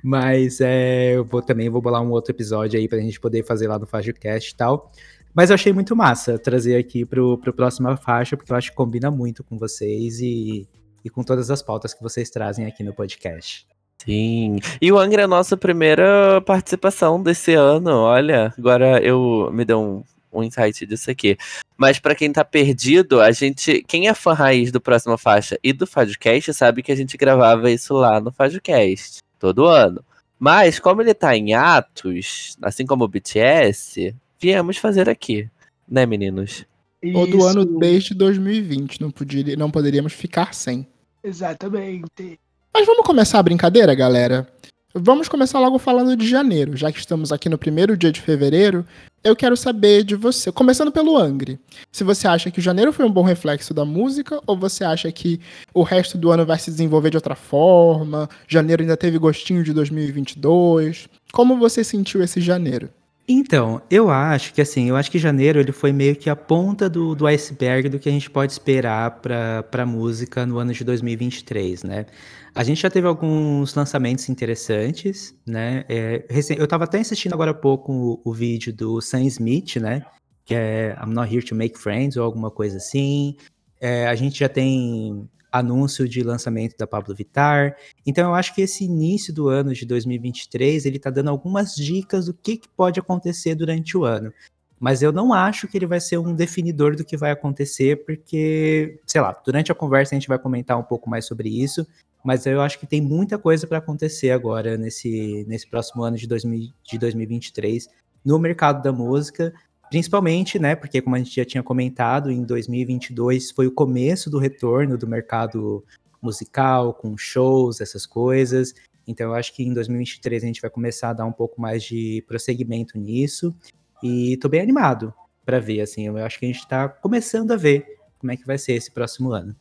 Mas é, eu vou também vou bolar um outro episódio aí pra gente poder fazer lá no FajoCast e tal. Mas eu achei muito massa trazer aqui pro, pro próxima faixa, porque eu acho que combina muito com vocês e, e com todas as pautas que vocês trazem aqui no podcast. Sim. E o Angra é a nossa primeira participação desse ano. Olha, agora eu me deu um, um insight disso aqui. Mas pra quem tá perdido, a gente. Quem é fã raiz do Próxima Faixa e do Fadcast sabe que a gente gravava isso lá no Fadcast todo ano. Mas, como ele tá em atos, assim como o BTS, viemos fazer aqui. Né, meninos? Ou do ano desde 2020, não, podia, não poderíamos ficar sem. Exatamente. Mas vamos começar a brincadeira, galera? Vamos começar logo falando de janeiro, já que estamos aqui no primeiro dia de fevereiro. Eu quero saber de você, começando pelo Angry. Se você acha que janeiro foi um bom reflexo da música, ou você acha que o resto do ano vai se desenvolver de outra forma? Janeiro ainda teve gostinho de 2022? Como você sentiu esse janeiro? Então, eu acho que assim, eu acho que janeiro ele foi meio que a ponta do, do iceberg do que a gente pode esperar para a música no ano de 2023, né? A gente já teve alguns lançamentos interessantes, né? É, recen- eu tava até assistindo agora há pouco o, o vídeo do Sam Smith, né? Que é I'm Not Here to Make Friends ou alguma coisa assim. É, a gente já tem anúncio de lançamento da Pablo Vittar. Então eu acho que esse início do ano de 2023, ele tá dando algumas dicas do que, que pode acontecer durante o ano. Mas eu não acho que ele vai ser um definidor do que vai acontecer, porque, sei lá, durante a conversa a gente vai comentar um pouco mais sobre isso, mas eu acho que tem muita coisa para acontecer agora nesse, nesse próximo ano de, 2000, de 2023 no mercado da música, principalmente, né, porque como a gente já tinha comentado, em 2022 foi o começo do retorno do mercado musical, com shows, essas coisas. Então eu acho que em 2023 a gente vai começar a dar um pouco mais de prosseguimento nisso. E tô bem animado para ver, assim, eu acho que a gente tá começando a ver como é que vai ser esse próximo ano.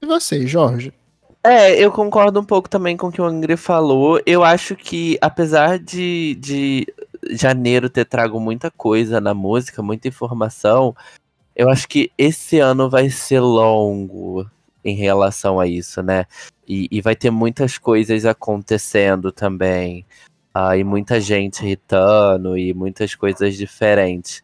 E você, Jorge? É, eu concordo um pouco também com o que o Angry falou. Eu acho que, apesar de, de janeiro ter trago muita coisa na música, muita informação, eu acho que esse ano vai ser longo em relação a isso, né? E, e vai ter muitas coisas acontecendo também. ah, e muita gente irritando e muitas coisas diferentes.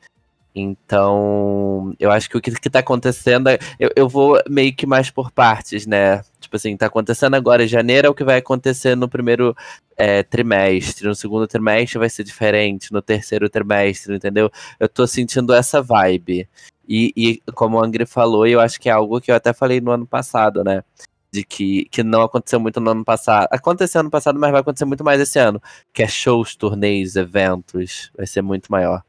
Então, eu acho que o que, que tá acontecendo. é- Eu, eu vou meio que mais por partes, né? Tipo assim, tá acontecendo agora em janeiro, é o que vai acontecer no primeiro é, trimestre. No segundo trimestre vai ser diferente, no terceiro trimestre, entendeu? Eu tô sentindo essa vibe. E, e como o Angry falou, eu acho que é algo que eu até falei no ano passado, né? De que, que não aconteceu muito no ano passado. Aconteceu ano passado, mas vai acontecer muito mais esse ano. Que é shows, torneios, eventos. Vai ser muito maior.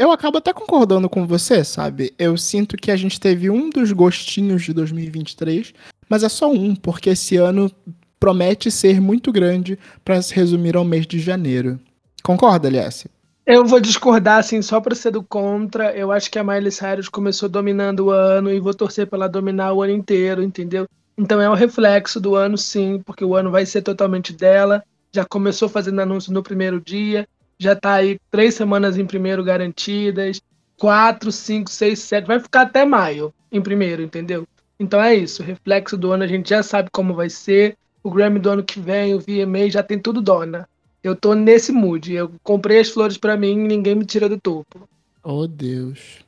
Eu acabo até concordando com você, sabe? Eu sinto que a gente teve um dos gostinhos de 2023, mas é só um, porque esse ano promete ser muito grande para se resumir ao mês de janeiro. Concorda, Elias? Eu vou discordar, assim, só pra ser do contra. Eu acho que a Miley Cyrus começou dominando o ano e vou torcer pra ela dominar o ano inteiro, entendeu? Então é um reflexo do ano, sim, porque o ano vai ser totalmente dela. Já começou fazendo anúncio no primeiro dia, já tá aí três semanas em primeiro garantidas, quatro, cinco, seis, sete, vai ficar até maio em primeiro, entendeu? Então é isso, reflexo do ano a gente já sabe como vai ser. O Grammy do ano que vem, o VMA já tem tudo dona. Eu tô nesse mood. Eu comprei as flores pra mim e ninguém me tira do topo. Oh, Deus.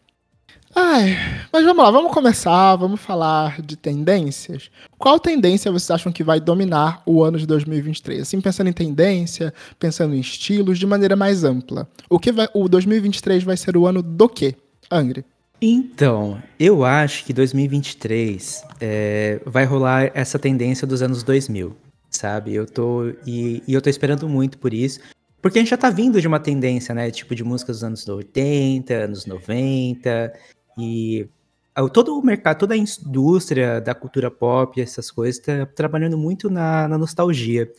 Ai, mas vamos lá, vamos começar, vamos falar de tendências. Qual tendência vocês acham que vai dominar o ano de 2023? Assim, pensando em tendência, pensando em estilos, de maneira mais ampla. O que vai, o 2023 vai ser o ano do quê? Angry. Então, eu acho que 2023 é, vai rolar essa tendência dos anos 2000, sabe? Eu tô e, e eu tô esperando muito por isso, porque a gente já tá vindo de uma tendência, né? Tipo de músicas dos anos 80, anos 90 e todo o mercado, toda a indústria da cultura pop, essas coisas, tá trabalhando muito na, na nostalgia.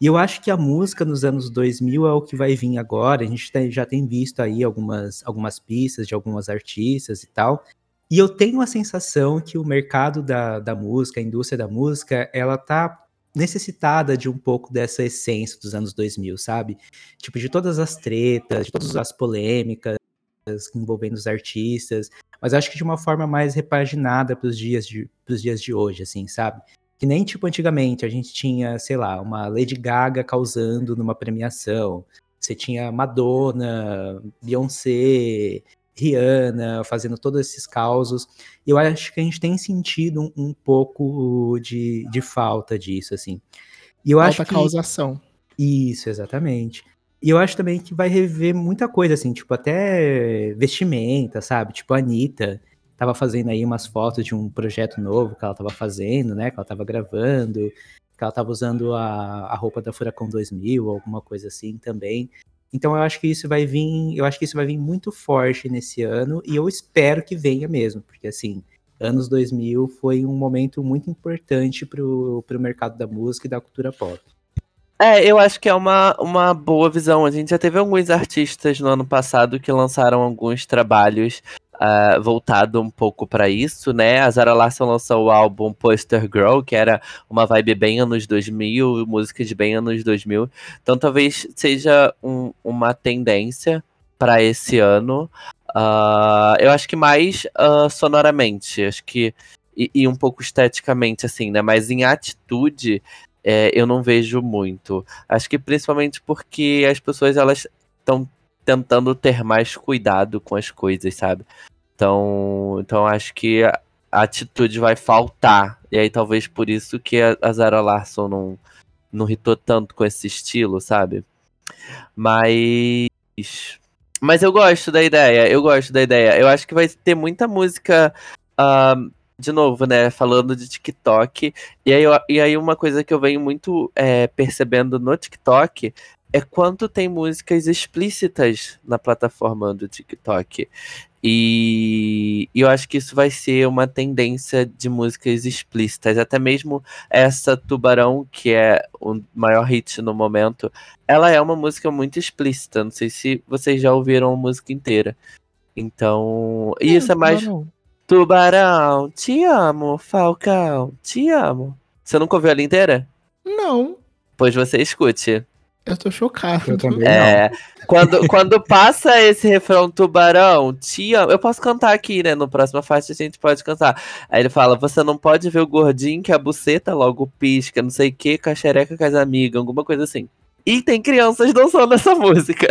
E eu acho que a música nos anos 2000 é o que vai vir agora. A gente tem- já tem visto aí algumas, algumas pistas de algumas artistas e tal. E eu tenho a sensação que o mercado da, da música, a indústria da música, ela tá necessitada de um pouco dessa essência dos anos 2000, sabe? Tipo, de todas as tretas, de todas as polêmicas envolvendo os artistas, mas acho que de uma forma mais repaginada para os dias de, dias de hoje, assim, sabe? Que nem tipo antigamente a gente tinha, sei lá, uma Lady Gaga causando numa premiação. Você tinha Madonna, Beyoncé, Rihanna fazendo todos esses causos. E eu acho que a gente tem sentido um, um pouco de, de falta disso, assim. E eu acho Alta que causação. isso, exatamente. E eu acho também que vai rever muita coisa, assim, tipo, até vestimenta, sabe? Tipo, a Anitta tava fazendo aí umas fotos de um projeto novo que ela tava fazendo, né? Que ela tava gravando, que ela tava usando a, a roupa da Furacão 2000, alguma coisa assim também. Então eu acho que isso vai vir, eu acho que isso vai vir muito forte nesse ano e eu espero que venha mesmo, porque assim, anos 2000 foi um momento muito importante pro, pro mercado da música e da cultura pop. É, eu acho que é uma, uma boa visão. A gente já teve alguns artistas no ano passado que lançaram alguns trabalhos ah, voltado um pouco pra isso, né? A Zara Larsson lançou o álbum Poster Girl, que era uma vibe bem anos 2000, música de bem anos 2000. Então talvez seja um- uma tendência para esse ano. Uh, eu acho que mais uh, sonoramente, acho que e, e, um pouco esteticamente, assim, né? Mas em atitude, é, eu não vejo muito. Acho que principalmente porque as pessoas elas estão tentando ter mais cuidado com as coisas, sabe? Então, então acho que a, atitude vai faltar. E aí talvez por isso que a, Zara Larson não, não irritou tanto com esse estilo, sabe? Mas. Mas eu gosto da ideia, eu gosto da ideia. Eu acho que vai ter muita música. Uh, de novo, né? Falando de TikTok. E aí, e aí uma coisa que eu venho muito é, percebendo no TikTok é quanto tem músicas explícitas na plataforma do TikTok. E, e, eu acho que isso vai ser uma tendência de músicas explícitas. Até mesmo essa Tubarão, que é o maior hit no momento, ela é uma música muito explícita. Não sei se vocês já ouviram a música inteira. Então. E isso é mais. Tubarão, te amo, Falcão, te amo. Você nunca ouviu ela inteira? Não. Pois você escute. Eu tô chocado. Eu também é, quando, quando passa esse refrão tubarão, tia, eu posso cantar aqui, né? No próximo faixa a gente pode cantar. Aí ele fala: você não pode ver o gordinho que a buceta logo pisca, não sei o que, com a xereca com as amigas, alguma coisa assim. E tem crianças dançando essa música.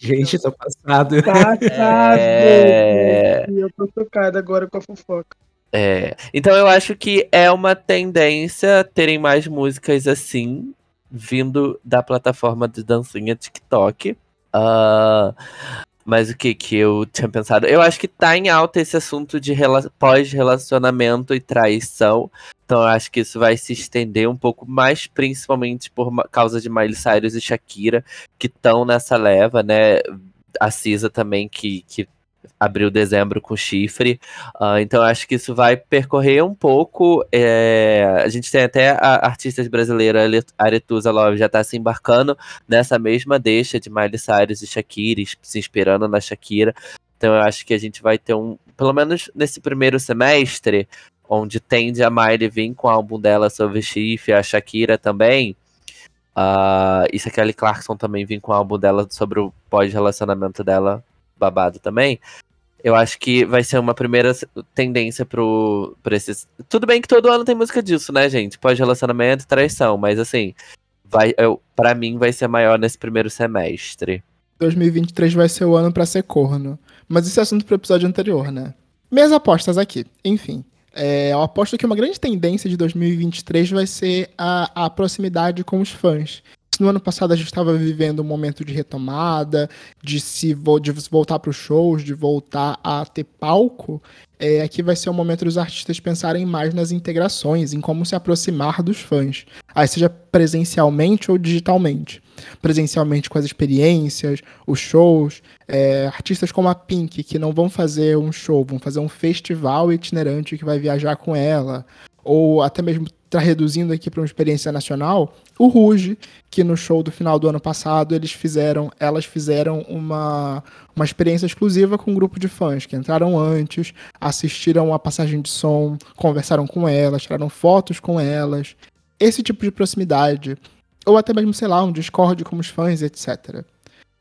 Gente, tô passado. Passado. É... Eu tô chocado agora com a fofoca. É. Então eu acho que é uma tendência terem mais músicas assim vindo da plataforma de dancinha TikTok. Uh, mas o que que eu tinha pensado? Eu acho que tá em alta esse assunto de pós-relacionamento e traição. Então eu acho que isso vai se estender um pouco mais, principalmente por causa de Miley Cyrus e Shakira, que estão nessa leva, né? A Cisa também, que, que abriu dezembro com chifre. Uh, então acho que isso vai percorrer um pouco. É... a gente tem até a artistas brasileira Aretusa Love já está se embarcando nessa mesma deixa de Miley Cyrus e Shakira, se inspirando na Shakira. Então eu acho que a gente vai ter um, pelo menos nesse primeiro semestre, onde tende a Miley vir com o álbum dela sobre chifre, a Shakira também. Uh, e a Kelly Clarkson também vir com o álbum dela sobre o pós-relacionamento dela, babado também. Eu acho que vai ser uma primeira tendência pro, pro esses. Tudo bem que todo ano tem música disso, né, gente? Pós-relacionamento traição, mas assim, vai, eu, pra mim vai ser maior nesse primeiro semestre. 2023 vai ser o ano para ser corno. Mas esse é assunto pro episódio anterior, né? Minhas apostas aqui. Enfim. É, eu aposto que uma grande tendência de 2023 vai ser a, a proximidade com os fãs no ano passado a gente estava vivendo um momento de retomada, de se de voltar para os shows, de voltar a ter palco, é, aqui vai ser o momento dos artistas pensarem mais nas integrações, em como se aproximar dos fãs, aí seja presencialmente ou digitalmente. Presencialmente com as experiências, os shows, é, artistas como a Pink, que não vão fazer um show, vão fazer um festival itinerante que vai viajar com ela, ou até mesmo está reduzindo aqui para uma experiência nacional, o Ruge, que no show do final do ano passado eles fizeram, elas fizeram uma, uma experiência exclusiva com um grupo de fãs que entraram antes, assistiram a passagem de som, conversaram com elas, tiraram fotos com elas. Esse tipo de proximidade, ou até mesmo, sei lá, um Discord com os fãs, etc.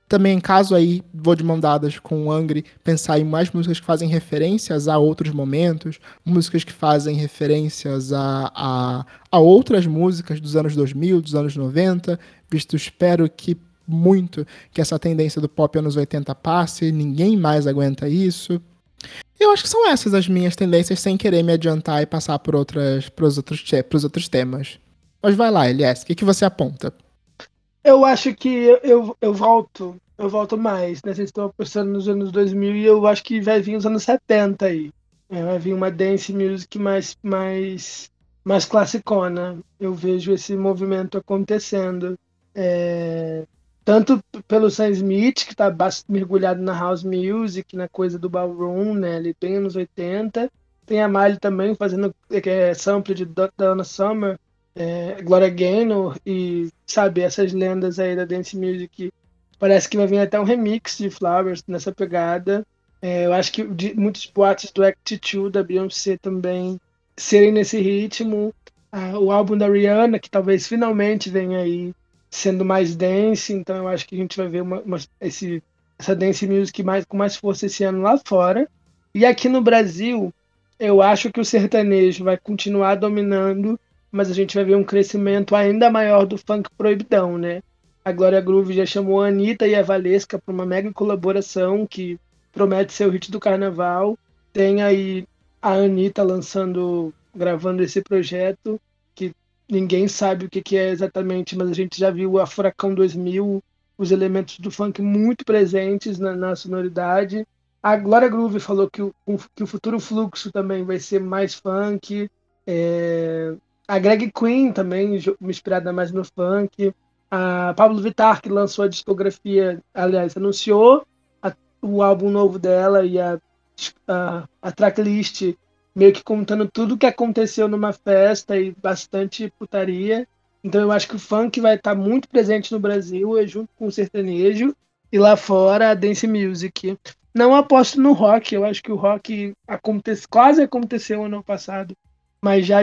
Também, caso aí, vou de mão dadas com o Angry, pensar em mais músicas que fazem referências a outros momentos, músicas que fazem referências a, a, a outras músicas dos anos 2000, dos anos 90, visto espero que muito que essa tendência do pop anos 80 passe, ninguém mais aguenta isso. Eu acho que são essas as minhas tendências, sem querer me adiantar e passar por outras, pros outros, pros outros temas. Mas vai lá, Elias, o que, que você aponta? Eu acho que eu, eu, eu volto, eu volto mais, né? Vocês estão apostando nos anos 2000 e eu acho que vai vir os anos 70 aí. É, vai vir uma dance music mais, mais, mais classicona. Eu vejo esse movimento acontecendo. É, tanto pelo Sam Smith, que está mergulhado na house music, na coisa do ballroom, né? Ele bem anos 80. Tem a Miley também fazendo é, sample de Donna Summer é, Gloria Gaynor e, sabe, essas lendas aí da dance music. Parece que vai vir até um remix de Flowers nessa pegada. É, eu acho que de, muitos boatos do Act 2 da Beyoncé também serem nesse ritmo. Ah, o álbum da Rihanna, que talvez finalmente venha aí sendo mais dance, então eu acho que a gente vai ver uma, uma, esse essa dance music mais, com mais força esse ano lá fora. E aqui no Brasil, eu acho que o sertanejo vai continuar dominando, mas a gente vai ver um crescimento ainda maior do funk proibidão, né? A Glória Groove já chamou a Anitta e a Valesca para uma mega colaboração que promete ser o hit do carnaval. Tem aí a Anitta lançando, gravando esse projeto, que ninguém sabe o que, que é exatamente, mas a gente já viu a Furacão 2000, os elementos do funk muito presentes na, na sonoridade. A Glória Groove falou que o, que o futuro fluxo também vai ser mais funk. É, a Greg Queen também, inspirada mais no funk. A Pablo Vittar, que lançou a discografia, aliás, anunciou a, o álbum novo dela e a a, a tracklist meio que contando tudo o que aconteceu numa festa e bastante putaria. Então eu acho que o funk vai estar muito presente no Brasil, é junto com o sertanejo, e lá fora a dance music. Não aposto no rock, eu acho que o rock acontece, quase aconteceu ano passado, mas já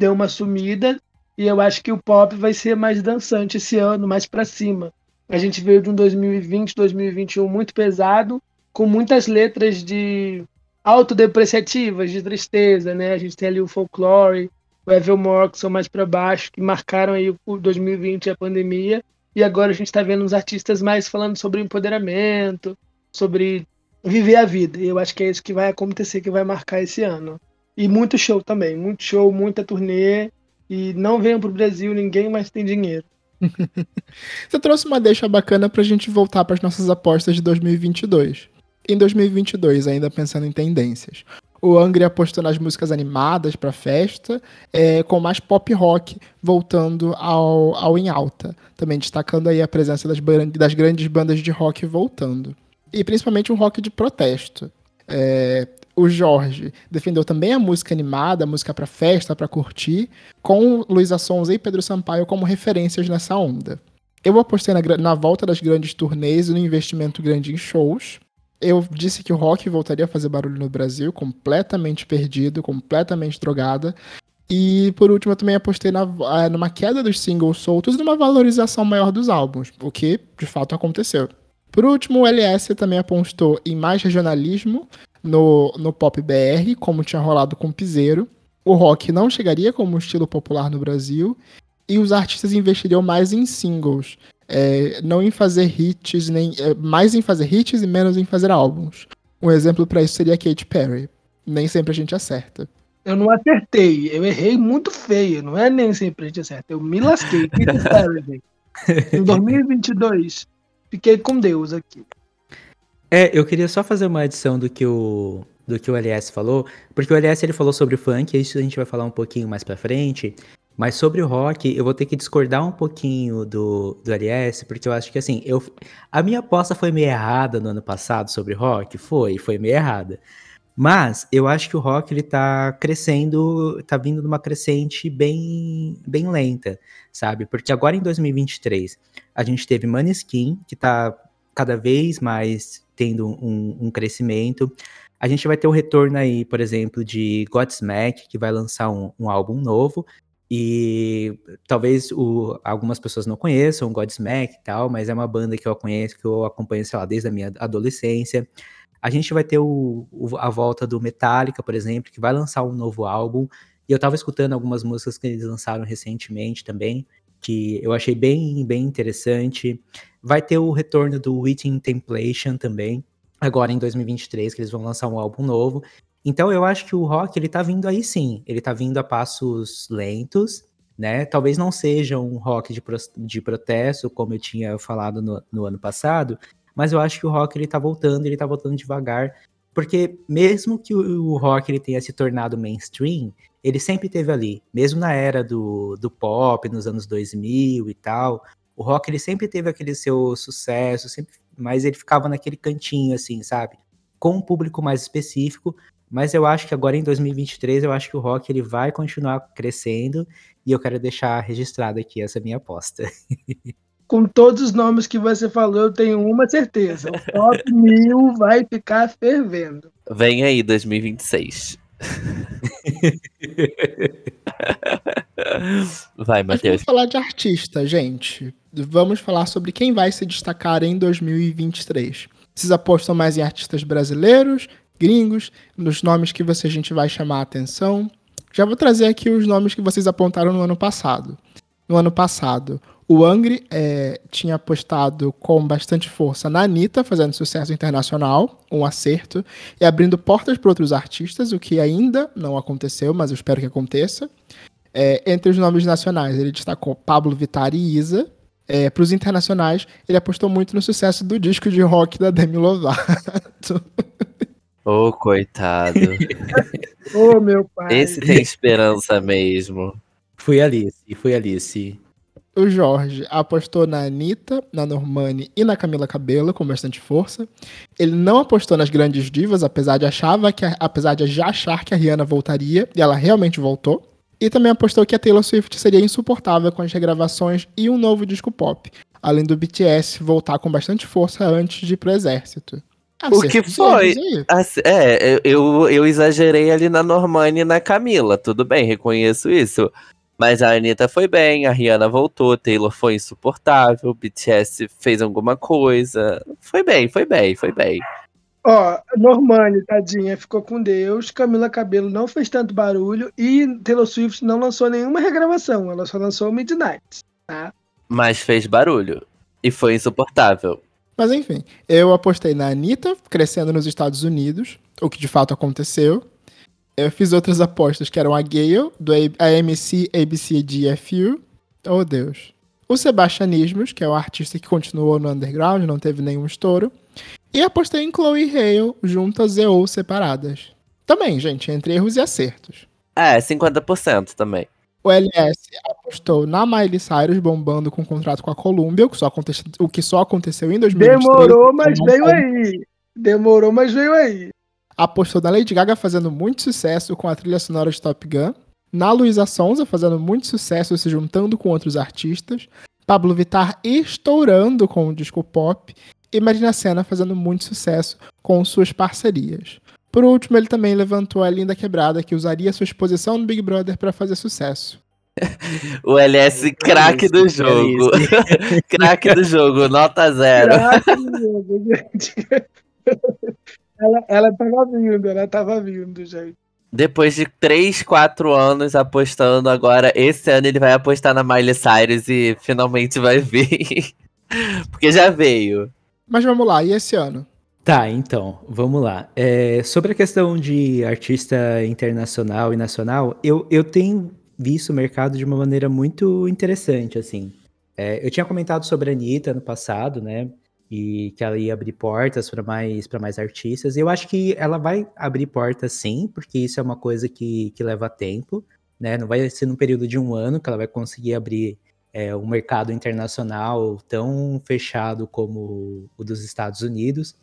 deu uma sumida, e eu acho que o pop vai ser mais dançante esse ano, mais para cima. A gente veio de um 2020, 2021 muito pesado, com muitas letras de autodepreciativas, de tristeza, né? A gente tem ali o Folklore, o Evermore, que são mais para baixo, que marcaram aí o 2020 e a pandemia. E agora a gente está vendo uns artistas mais falando sobre empoderamento, sobre viver a vida. E eu acho que é isso que vai acontecer, que vai marcar esse ano. E muito show também, muito show, muita turnê. E não venham pro Brasil, ninguém mais tem dinheiro. Você trouxe uma deixa bacana pra gente voltar para as nossas apostas de 2022 em 2022, ainda pensando em tendências. O Angry apostou nas músicas animadas para festa, é, com mais pop rock voltando ao, ao em alta, também destacando aí a presença das, das grandes bandas de rock voltando. E principalmente um rock de protesto. É, o Jorge defendeu também a música animada, a música para festa, para curtir, com Luísa Sonza e Pedro Sampaio como referências nessa onda. Eu apostei na, na volta das grandes turnês e no investimento grande em shows. Eu disse que o rock voltaria a fazer barulho no Brasil, completamente perdido, completamente drogada. E por último, eu também apostei na, eh, numa queda dos singles soltos e numa valorização maior dos álbuns, o que de fato aconteceu. Por último, o LS também apostou em mais regionalismo no, no pop BR, como tinha rolado com o Piseiro. O rock não chegaria como um estilo popular no Brasil e os artistas investiriam mais em singles, é, não em fazer hits, nem é, mais em fazer hits e menos em fazer álbuns. Um exemplo para isso seria Katy Perry. Nem sempre a gente acerta. Eu não acertei, eu errei muito feio, não é nem sempre a gente acerta. Eu me lasquei, Katy Perry. em 2022, fiquei com Deus aqui. É, eu queria só fazer uma adição do que o do que o LS falou, porque o LS ele falou sobre o funk, isso a gente vai falar um pouquinho mais para frente, mas sobre o rock, eu vou ter que discordar um pouquinho do, do LS, porque eu acho que assim, eu, a minha aposta foi meio errada no ano passado sobre rock, foi, foi meio errada. Mas eu acho que o rock ele tá crescendo, tá vindo numa crescente bem, bem lenta, sabe? Porque agora em 2023 a gente teve Maneskin, que tá cada vez mais tendo um, um crescimento. A gente vai ter o retorno aí, por exemplo, de Godsmack, que vai lançar um, um álbum novo. E talvez o, algumas pessoas não conheçam Godsmack e tal, mas é uma banda que eu conheço, que eu acompanho, sei lá, desde a minha adolescência. A gente vai ter o, o, a volta do Metallica, por exemplo, que vai lançar um novo álbum. E eu tava escutando algumas músicas que eles lançaram recentemente também, que eu achei bem, bem interessante. Vai ter o retorno do Within Temptation também, agora em 2023, que eles vão lançar um álbum novo. Então eu acho que o rock ele tá vindo aí sim, ele tá vindo a passos lentos, né? Talvez não seja um rock de, pro, de protesto, como eu tinha falado no, no, ano passado, mas eu acho que o rock ele tá voltando, ele tá voltando devagar, porque mesmo que o, rock ele tenha se tornado mainstream, ele sempre teve ali, mesmo na era do, do pop, nos anos 2000 e tal, o rock ele sempre teve aquele seu sucesso, sempre, mas ele ficava naquele cantinho assim, sabe? Com um público mais específico, mas eu acho que agora em 2023, eu acho que o rock ele vai continuar crescendo e eu quero deixar registrado aqui essa minha aposta. Com todos os nomes que você falou, eu tenho uma certeza. O top mil vai ficar fervendo. Vem aí 2026. Vai, Matheus. vamos falar de artista, gente. Vamos falar sobre quem vai se destacar em 2023. Vocês apostam mais em artistas brasileiros, gringos, nos nomes que você, a gente vai chamar a atenção? Já vou trazer aqui os nomes que vocês apontaram no ano passado. No ano passado, o Angry é, tinha apostado com bastante força na Anitta, fazendo sucesso internacional, um acerto, e abrindo portas para outros artistas, o que ainda não aconteceu, mas eu espero que aconteça. É, entre os nomes nacionais, ele destacou Pablo Vittar e Isa. É, para os internacionais, ele apostou muito no sucesso do disco de rock da Demi Lovato. Ô, coitado. Ô, meu pai. Esse tem esperança mesmo. Fui Alice, fui Alice. O Jorge apostou na Anitta, na Normani e na Camila Cabello com bastante força. Ele não apostou nas grandes divas, apesar de, achava que a- apesar de já achar que a Rihanna voltaria, e ela realmente voltou. E também apostou que a Taylor Swift seria insuportável com as regravações e um novo disco pop, além do BTS voltar com bastante força antes de ir pro exército. O que foi? Assim, é, eu, eu exagerei ali na Normani e na Camila, tudo bem, reconheço isso. Mas a Anitta foi bem, a Rihanna voltou, Taylor foi insuportável, o BTS fez alguma coisa. Foi bem, foi bem, foi bem. Ó, Normani, tadinha, ficou com Deus. Camila Cabelo não fez tanto barulho. E Taylor Swift não lançou nenhuma regravação. Ela só lançou Midnight. Tá? Mas fez barulho. E foi insuportável. Mas enfim, eu apostei na Anitta crescendo nos Estados Unidos, o que de fato aconteceu. Eu fiz outras apostas, que eram a Gale, do AMC ABCDFU. Oh, Deus. O Sebastianismos, que é um artista que continuou no underground, não teve nenhum estouro. E apostei em Chloe Hale, juntas e ou separadas. Também, gente, entre erros e acertos. É, 50% também. O LS apostou na Miley Cyrus bombando com um contrato com a Columbia, o que só, aconte- o que só aconteceu em 2023. Demorou, mas veio aí. Demorou, mas veio aí. Apostou na Lady Gaga fazendo muito sucesso com a trilha sonora de Top Gun, na Luísa Sonza fazendo muito sucesso se juntando com outros artistas, Pablo Vittar estourando com o disco pop e Marina Senna fazendo muito sucesso com suas parcerias. Por último, ele também levantou a linda quebrada que usaria sua exposição no Big Brother para fazer sucesso. O LS, craque do jogo. craque do jogo, nota zero. Ela, ela tava vindo, ela tava vindo, gente. Depois de 3, 4 anos apostando, agora esse ano ele vai apostar na Miley Cyrus e finalmente vai vir. Porque já veio. Mas vamos lá, e esse ano? Tá, então, vamos lá. É, sobre a questão de artista internacional e nacional, eu, eu tenho visto o mercado de uma maneira muito interessante, assim. É, eu tinha comentado sobre a Anitta no passado, né? E que ela ia abrir portas para mais, pra mais artistas. Eu acho que ela vai abrir portas sim, porque isso é uma coisa que, que leva tempo, né? Não vai ser num período de um ano que ela vai conseguir abrir é, um mercado internacional tão fechado como o dos Estados Unidos.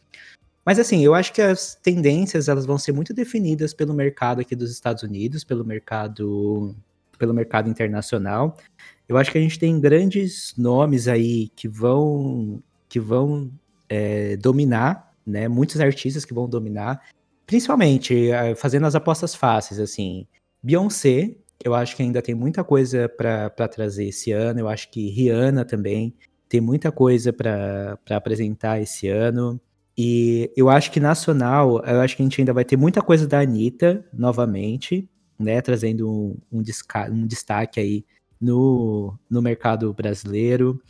Mas assim, eu acho que as tendências elas vão ser muito definidas pelo mercado aqui dos Estados Unidos, pelo mercado, pelo mercado internacional. Eu acho que a gente tem grandes nomes aí que vão que vão é, dominar, né? Muitos artistas que vão dominar, principalmente eh, fazendo as apostas fáceis, assim. Beyoncé, eu acho que ainda tem muita coisa para trazer esse ano. Eu acho que Rihanna também tem muita coisa para apresentar esse ano. E eu acho que nacional, eu acho que a gente ainda vai ter muita coisa da Anitta novamente, né? Trazendo um, um, um destaque aí no, no mercado brasileiro.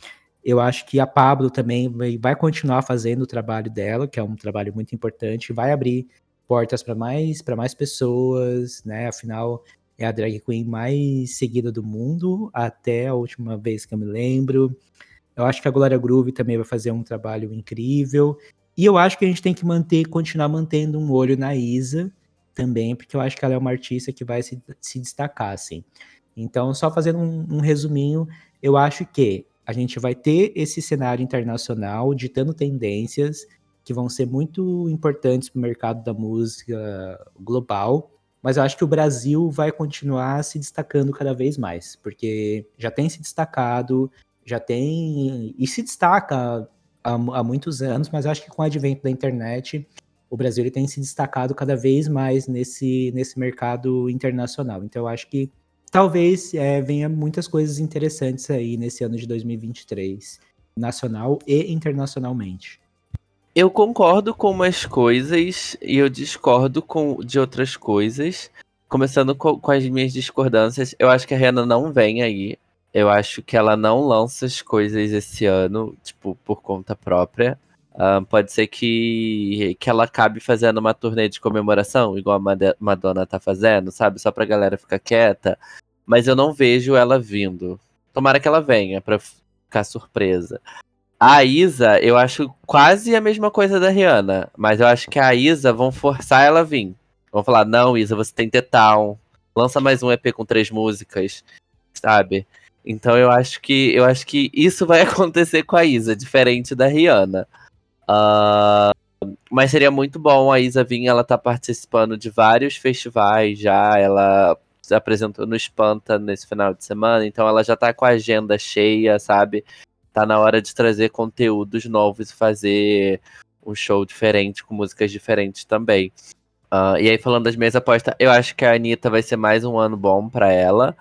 Eu acho que a Pablo também vai, continuar fazendo o trabalho dela, que é um trabalho muito importante, vai abrir portas para mais, para mais pessoas, né? Afinal, é a drag queen mais seguida do mundo, até a última vez que eu me lembro. Eu acho que a Glória Groove também vai fazer um trabalho incrível. E eu acho que a gente tem que manter, continuar mantendo um olho na Isa também, porque eu acho que ela é uma artista que vai se, se destacar, assim. Então, só fazendo um, um resuminho, eu acho que a gente vai ter esse cenário internacional ditando tendências que vão ser muito importantes para o mercado da música global, mas eu acho que o Brasil vai continuar se destacando cada vez mais, porque já tem se destacado, já tem e se destaca há, há muitos anos, mas acho que com o advento da internet o Brasil tem se destacado cada vez mais nesse, nesse mercado internacional. Então eu acho que talvez é, venha muitas coisas interessantes aí nesse ano de 2023, nacional e internacionalmente. Eu concordo com umas coisas e eu discordo com, de outras coisas. Começando com, com as minhas discordâncias, eu acho que a Rihanna não vem aí. Eu acho que ela não lança as coisas esse ano, tipo, por conta própria. Uh, pode ser que, que ela acabe fazendo uma turnê de comemoração, igual a Madonna tá fazendo, sabe? Só pra galera ficar quieta. Mas eu não vejo ela vindo. Tomara que ela venha pra ficar surpresa. A Isa, eu acho quase a mesma coisa da Rihanna. Mas eu acho que a Isa vão forçar ela a vir. Vão falar, não, Isa, você tem Town. Lança mais um EP com três músicas, sabe? Então eu acho que eu acho que isso vai acontecer com a Isa, diferente da Rihanna. Uh, mas seria muito bom a Isa vir, ela tá participando de vários festivais já, ela se apresentou no Espanta nesse final de semana, então ela já tá com a agenda cheia, sabe? Tá na hora de trazer conteúdos novos e fazer um show diferente, com músicas diferentes também. Uh, e aí, falando das minhas apostas, eu acho que a Anitta vai ser mais um ano bom para ela.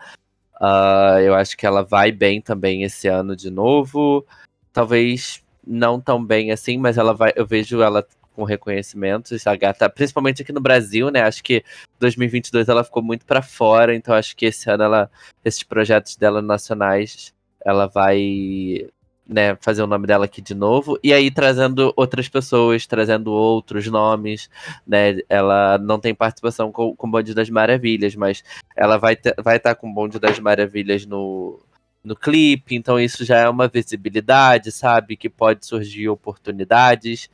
Uh, eu acho que ela vai bem também esse ano de novo. Talvez não tão bem assim, mas ela vai. Eu vejo ela com reconhecimentos. A gata, principalmente aqui no Brasil, né? Acho que 2022 ela ficou muito para fora, então acho que esse ano ela, esses projetos dela nacionais, ela vai né, fazer o nome dela aqui de novo, e aí trazendo outras pessoas, trazendo outros nomes, né, ela não tem participação com, com o Bonde das Maravilhas, mas ela vai estar vai tá com o Bonde das Maravilhas no, no clipe, então isso já é uma visibilidade, sabe, que pode surgir oportunidades.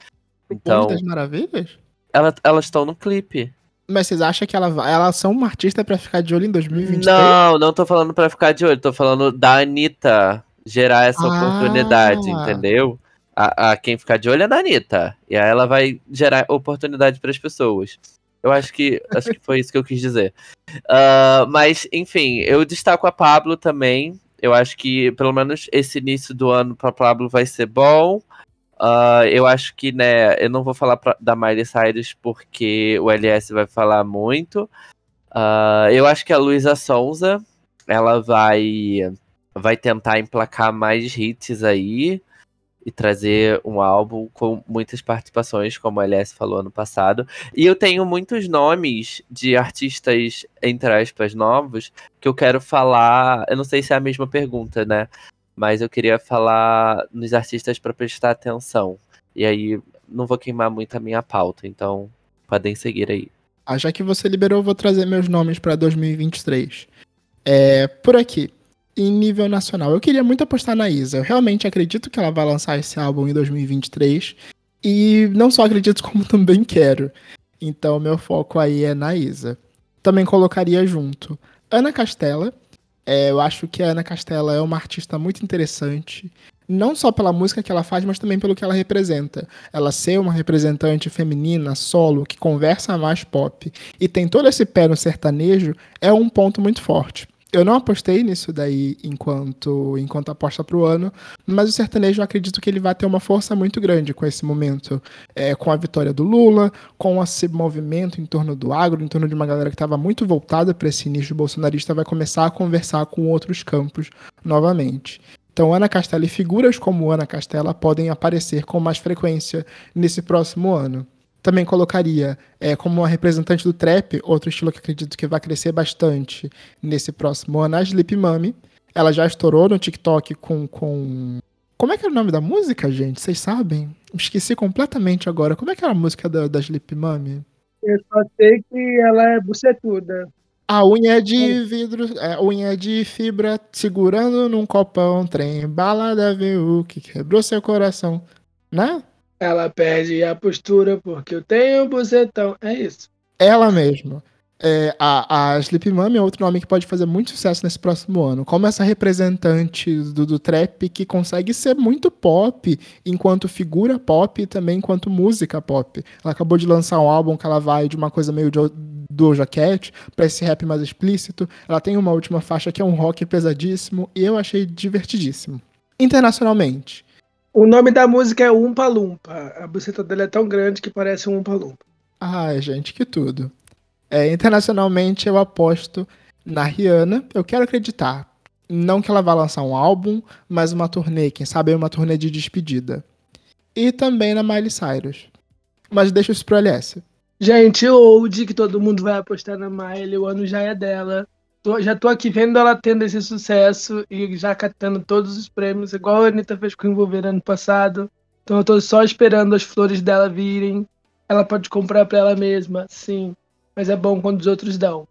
Então, das Maravilhas? Ela, elas estão no clipe. Mas vocês acham que ela, elas são uma artista para ficar de olho em 2023? Não, não tô falando para ficar de olho, tô falando da Anitta gerar essa Ah. oportunidade, entendeu? A, a quem ficar de olho é na Anitta. E aí ela vai gerar oportunidade para as pessoas. Eu acho que acho que foi isso que eu quis dizer. Ah, mas, enfim, eu destaco a Pablo também. Eu acho que, pelo menos, esse início do ano para Pablo vai ser bom. Ah, eu acho que, né, eu não vou falar pra- da Miley Cyrus porque o LS vai falar muito. Ah, eu acho que a Luísa Sonza, ela vai vai tentar emplacar mais hits aí e trazer um álbum com muitas participações, como a LS falou ano passado. E eu tenho muitos nomes de artistas, entre aspas, novos, que eu quero falar. Eu não sei se é a mesma pergunta, né? Mas eu queria falar nos artistas para prestar atenção. E aí não vou queimar muito a minha pauta, então podem seguir aí. Ah, já que você liberou, eu vou trazer meus nomes pra 2023. É, por aqui, em nível nacional, eu queria muito apostar na Isa. Eu realmente acredito que ela vai lançar esse álbum em 2023. E não só acredito, como também quero. Então, meu foco aí é na Isa. Também colocaria junto Ana Castela. É, eu acho que a Ana Castela é uma artista muito interessante. Não só pela música que ela faz, mas também pelo que ela representa. Ela ser uma representante feminina, solo, que conversa mais pop e tem todo esse pé no sertanejo, é um ponto muito forte. Eu não apostei nisso daí enquanto, enquanto aposta pro ano, mas o sertanejo eu acredito que ele vai ter uma força muito grande com esse momento. É, com a vitória do Lula, com esse movimento em torno do agro, em torno de uma galera que estava muito voltada para esse nicho bolsonarista, vai começar a conversar com outros campos novamente. Então, Ana Castela e figuras como Ana Castela podem aparecer com mais frequência nesse próximo ano. Também colocaria é, como uma representante do trap, outro estilo que acredito que vai crescer bastante nesse próximo ano, a Sleep Mami. Ela já estourou no TikTok com, com. Como é que era o nome da música, gente? Vocês sabem? Esqueci completamente agora. Como é que era a música da, da Sleep Mami? Eu só sei que ela é bucetuda. A unha é de vidro, é, unha de fibra, segurando num copão, trem, bala da VU que quebrou seu coração. Né? Ela perde a postura porque eu tenho bucetão. É isso. Ela mesma. É, a, a Sleep Mami é outro nome que pode fazer muito sucesso nesse próximo ano. Como essa representante do, do trap que consegue ser muito pop enquanto figura pop e também enquanto música pop. Ela acabou de lançar um álbum que ela vai de uma coisa meio de Doja Cat pra esse rap mais explícito. Ela tem uma última faixa que é um rock pesadíssimo e eu achei divertidíssimo. Internacionalmente, O nome da música é Umpa Lumpa. A buceta dele é tão grande que parece um Umpa Lumpa. Ai, gente, que tudo. É, internacionalmente eu aposto na Rihanna. Eu quero acreditar. Não que ela vá lançar um álbum, mas uma turnê, quem sabe uma turnê de despedida. E também na Miley Cyrus. Mas deixa isso pro LS. Gente, old que todo mundo vai apostar na Miley, o ano já é dela. Tô- já tô aqui vendo ela tendo esse sucesso e já catando todos os prêmios, igual a Anitta fez com o Envolver ano passado. Então eu tô só esperando as flores dela virem. Ela pode comprar pra ela mesma, sim. Mas é bom quando os outros dão.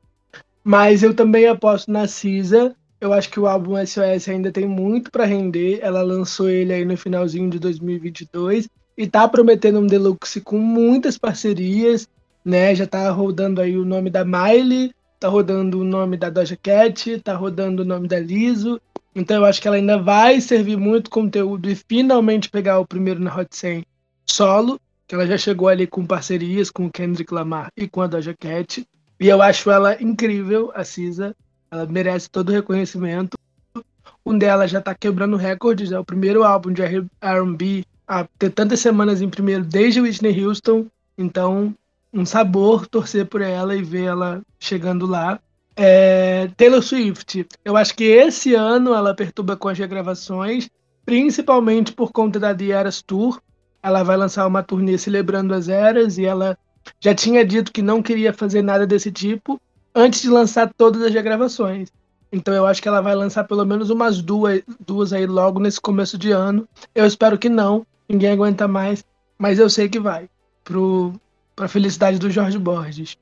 Mas eu também aposto na Cisa. Eu acho que o álbum SOS ainda tem muito pra render. Ela lançou ele aí no finalzinho de 2022 e tá prometendo um deluxe com muitas parcerias, né? Já tá rodando aí o nome da Miley, tá rodando o nome da Doja Cat, tá rodando o nome da Liso. Então eu acho que ela ainda vai servir muito conteúdo e finalmente pegar o primeiro na Hot 100 solo, que ela já chegou ali com parcerias com o Kendrick Lamar e com a Doja Cat. E eu acho ela incrível, a Cisa. Ela merece todo o reconhecimento. Um dela já tá quebrando recordes, é o primeiro álbum de R&B a ter tantas semanas em primeiro desde Whitney Houston. Então, um sabor torcer por ela e ver ela chegando lá. É, Taylor Swift, eu acho que esse ano ela perturba com as regravações, principalmente por conta da The Eras Tour. Ela vai lançar uma turnê celebrando as eras e ela já tinha dito que não queria fazer nada desse tipo antes de lançar todas as regravações. Então eu acho que ela vai lançar pelo menos umas duas, duas aí logo nesse começo de ano. Eu espero que não, ninguém aguenta mais, mas eu sei que vai. Pro, pra felicidade do Jorge Borges.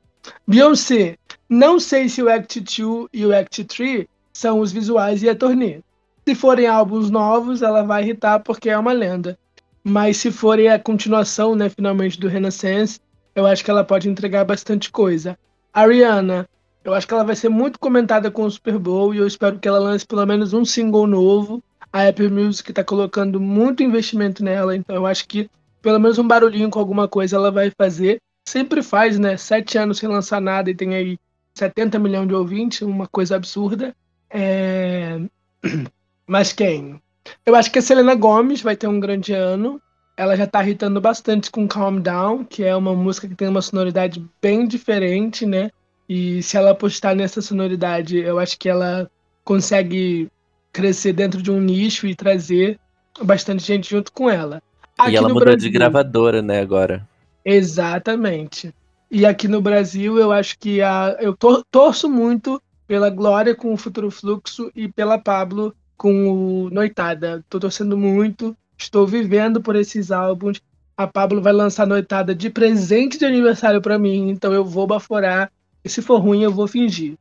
Beyoncé, não sei se o Act 2 e o Act 3 são os visuais e a turnê. Se forem álbuns novos, ela vai irritar porque é uma lenda. Mas se forem a continuação, né, finalmente, do Renaissance, eu acho que ela pode entregar bastante coisa. A Rihanna, eu acho que ela vai ser muito comentada com o Super Bowl e eu espero que ela lance pelo menos um single novo. A Apple Music está colocando muito investimento nela, então eu acho que pelo menos um barulhinho com alguma coisa ela vai fazer. Sempre faz, né? Sete anos sem lançar nada e tem aí 70 milhões de ouvintes, uma coisa absurda. É... Mas quem? Eu acho que a Selena Gomes vai ter um grande ano. Ela já tá irritando bastante com Calm Down, que é uma música que tem uma sonoridade bem diferente, né? E se ela apostar nessa sonoridade, eu acho que ela consegue crescer dentro de um nicho e trazer bastante gente junto com ela. E ela mudou de Brasil- gravadora, né, agora. Exatamente. E aqui no Brasil, eu acho que a, eu tor- torço muito pela Glória com o Futuro Fluxo e pela Pablo com o Noitada. Tô torcendo muito, estou vivendo por esses álbuns. A Pablo vai lançar Noitada de presente de aniversário para mim, então eu vou baforar. E se for ruim, eu vou fingir.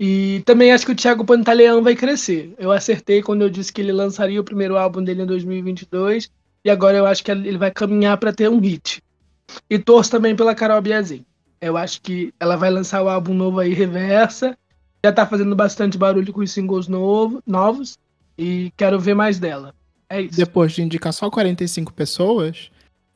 E também acho que o Thiago Pantaleão vai crescer. Eu acertei quando eu disse que ele lançaria o primeiro álbum dele em 2022, e agora eu acho que ele vai caminhar para ter um hit. E torço também pela Carol Biazin. Eu acho que ela vai lançar o álbum novo aí, Reversa. Já tá fazendo bastante barulho com os singles novo, novos. E quero ver mais dela. É isso. Depois de indicar só 45 pessoas,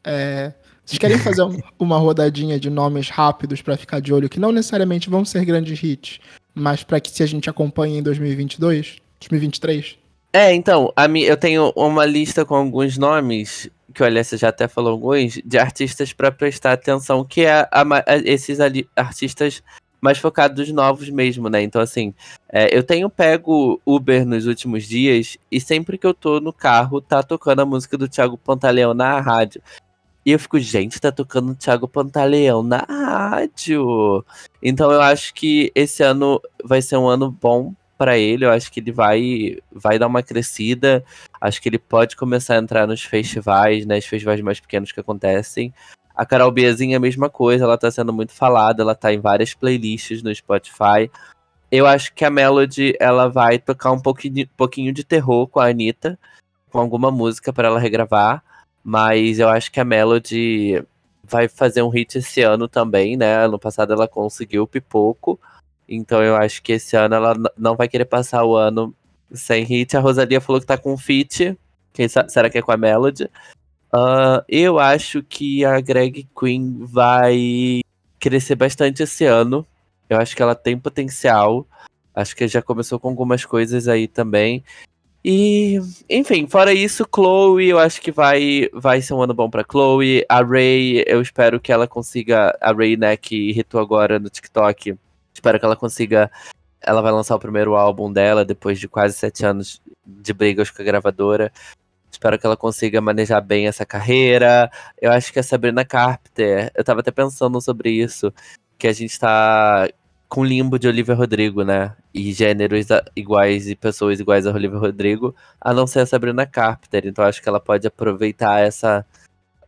é, vocês querem fazer um- uma rodadinha de nomes rápidos pra ficar de olho, que não necessariamente vão ser grandes hits, mas pra que se a gente acompanhe em 2022, 2023? É, então, a mi, eu tenho uma lista com alguns nomes, que o Alessia já até falou alguns, de artistas pra prestar atenção, que é a a- esses ali, artistas mais focados novos mesmo, né? Então, assim, é, eu tenho pego Uber nos últimos dias e sempre que eu tô no carro, tá tocando a música do Thiago Pantaleão na rádio. E eu fico, gente, tá tocando Thiago Pantaleão na rádio. Então eu acho que esse ano vai ser um ano bom pra ele. Eu acho que ele vai, vai dar uma crescida. Acho que ele pode começar a entrar nos festivais, né? Os festivais mais pequenos que acontecem. A Carol Biazinha é a mesma coisa, ela tá sendo muito falada, ela tá em várias playlists no Spotify. Eu acho que a Melody, ela vai tocar um pouquinho, pouquinho de terror com a Anitta, com alguma música pra ela regravar. Mas eu acho que a Melody vai fazer um hit esse ano também, né? Ano passado ela conseguiu o pipoco. Então eu acho que esse ano ela não vai querer passar o ano sem hit. A Rosalia falou que tá com feat. Quem será que é com a Melody? Ah, eu acho que a Greg Queen vai crescer bastante esse ano. Eu acho que ela tem potencial. Acho que já começou com algumas coisas aí também. E, enfim, fora isso, Chloe, eu acho que vai, vai ser um ano bom pra Chloe. A Ray, eu espero que ela consiga. A Ray, né, que irritou agora no TikTok. Espero que ela consiga. Ela vai lançar o primeiro álbum dela depois de quase sete anos de brigas com a gravadora. Espero que ela consiga manejar bem essa carreira. Eu acho que a Sabrina Carpenter, eu tava até pensando sobre isso, que a gente tá com limbo de Olivia Rodrigo, né? E gêneros iguais e pessoas iguais a Olivia Rodrigo, a não ser a Sabrina Carpenter. Então acho que ela pode aproveitar essa.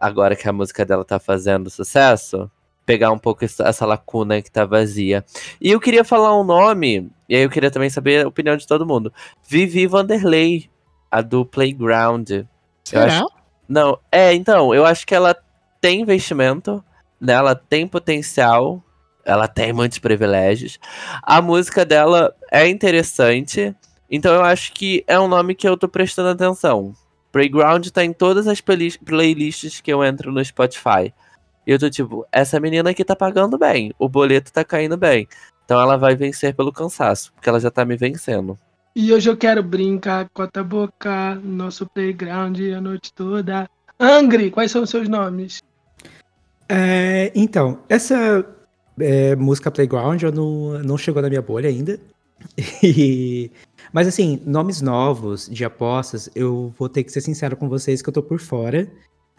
Agora que a música dela tá fazendo sucesso, pegar um pouco essa, lacuna que tá vazia. E eu queria falar um nome, e aí eu queria também saber a opinião de todo mundo. Vivi Vanderlei, a do Playground. Será? Não, é, então, eu acho que ela tem investimento, né? Ela tem potencial, ela tem muitos privilégios. A música dela é interessante, então eu acho que é um nome que eu tô prestando atenção. Playground tá em todas as playlis- playlists que eu entro no Spotify. E eu tô tipo, essa menina aqui tá pagando bem, o boleto tá caindo bem. Então ela vai vencer pelo cansaço, porque ela já tá me vencendo. E hoje eu quero brincar com a boca, nosso playground a noite toda. Angry, quais são os seus nomes? É, então, essa é, música Playground eu não, não chegou na minha bolha ainda. E- mas assim, nomes novos de apostas, eu vou ter que ser sincero com vocês que eu tô por fora.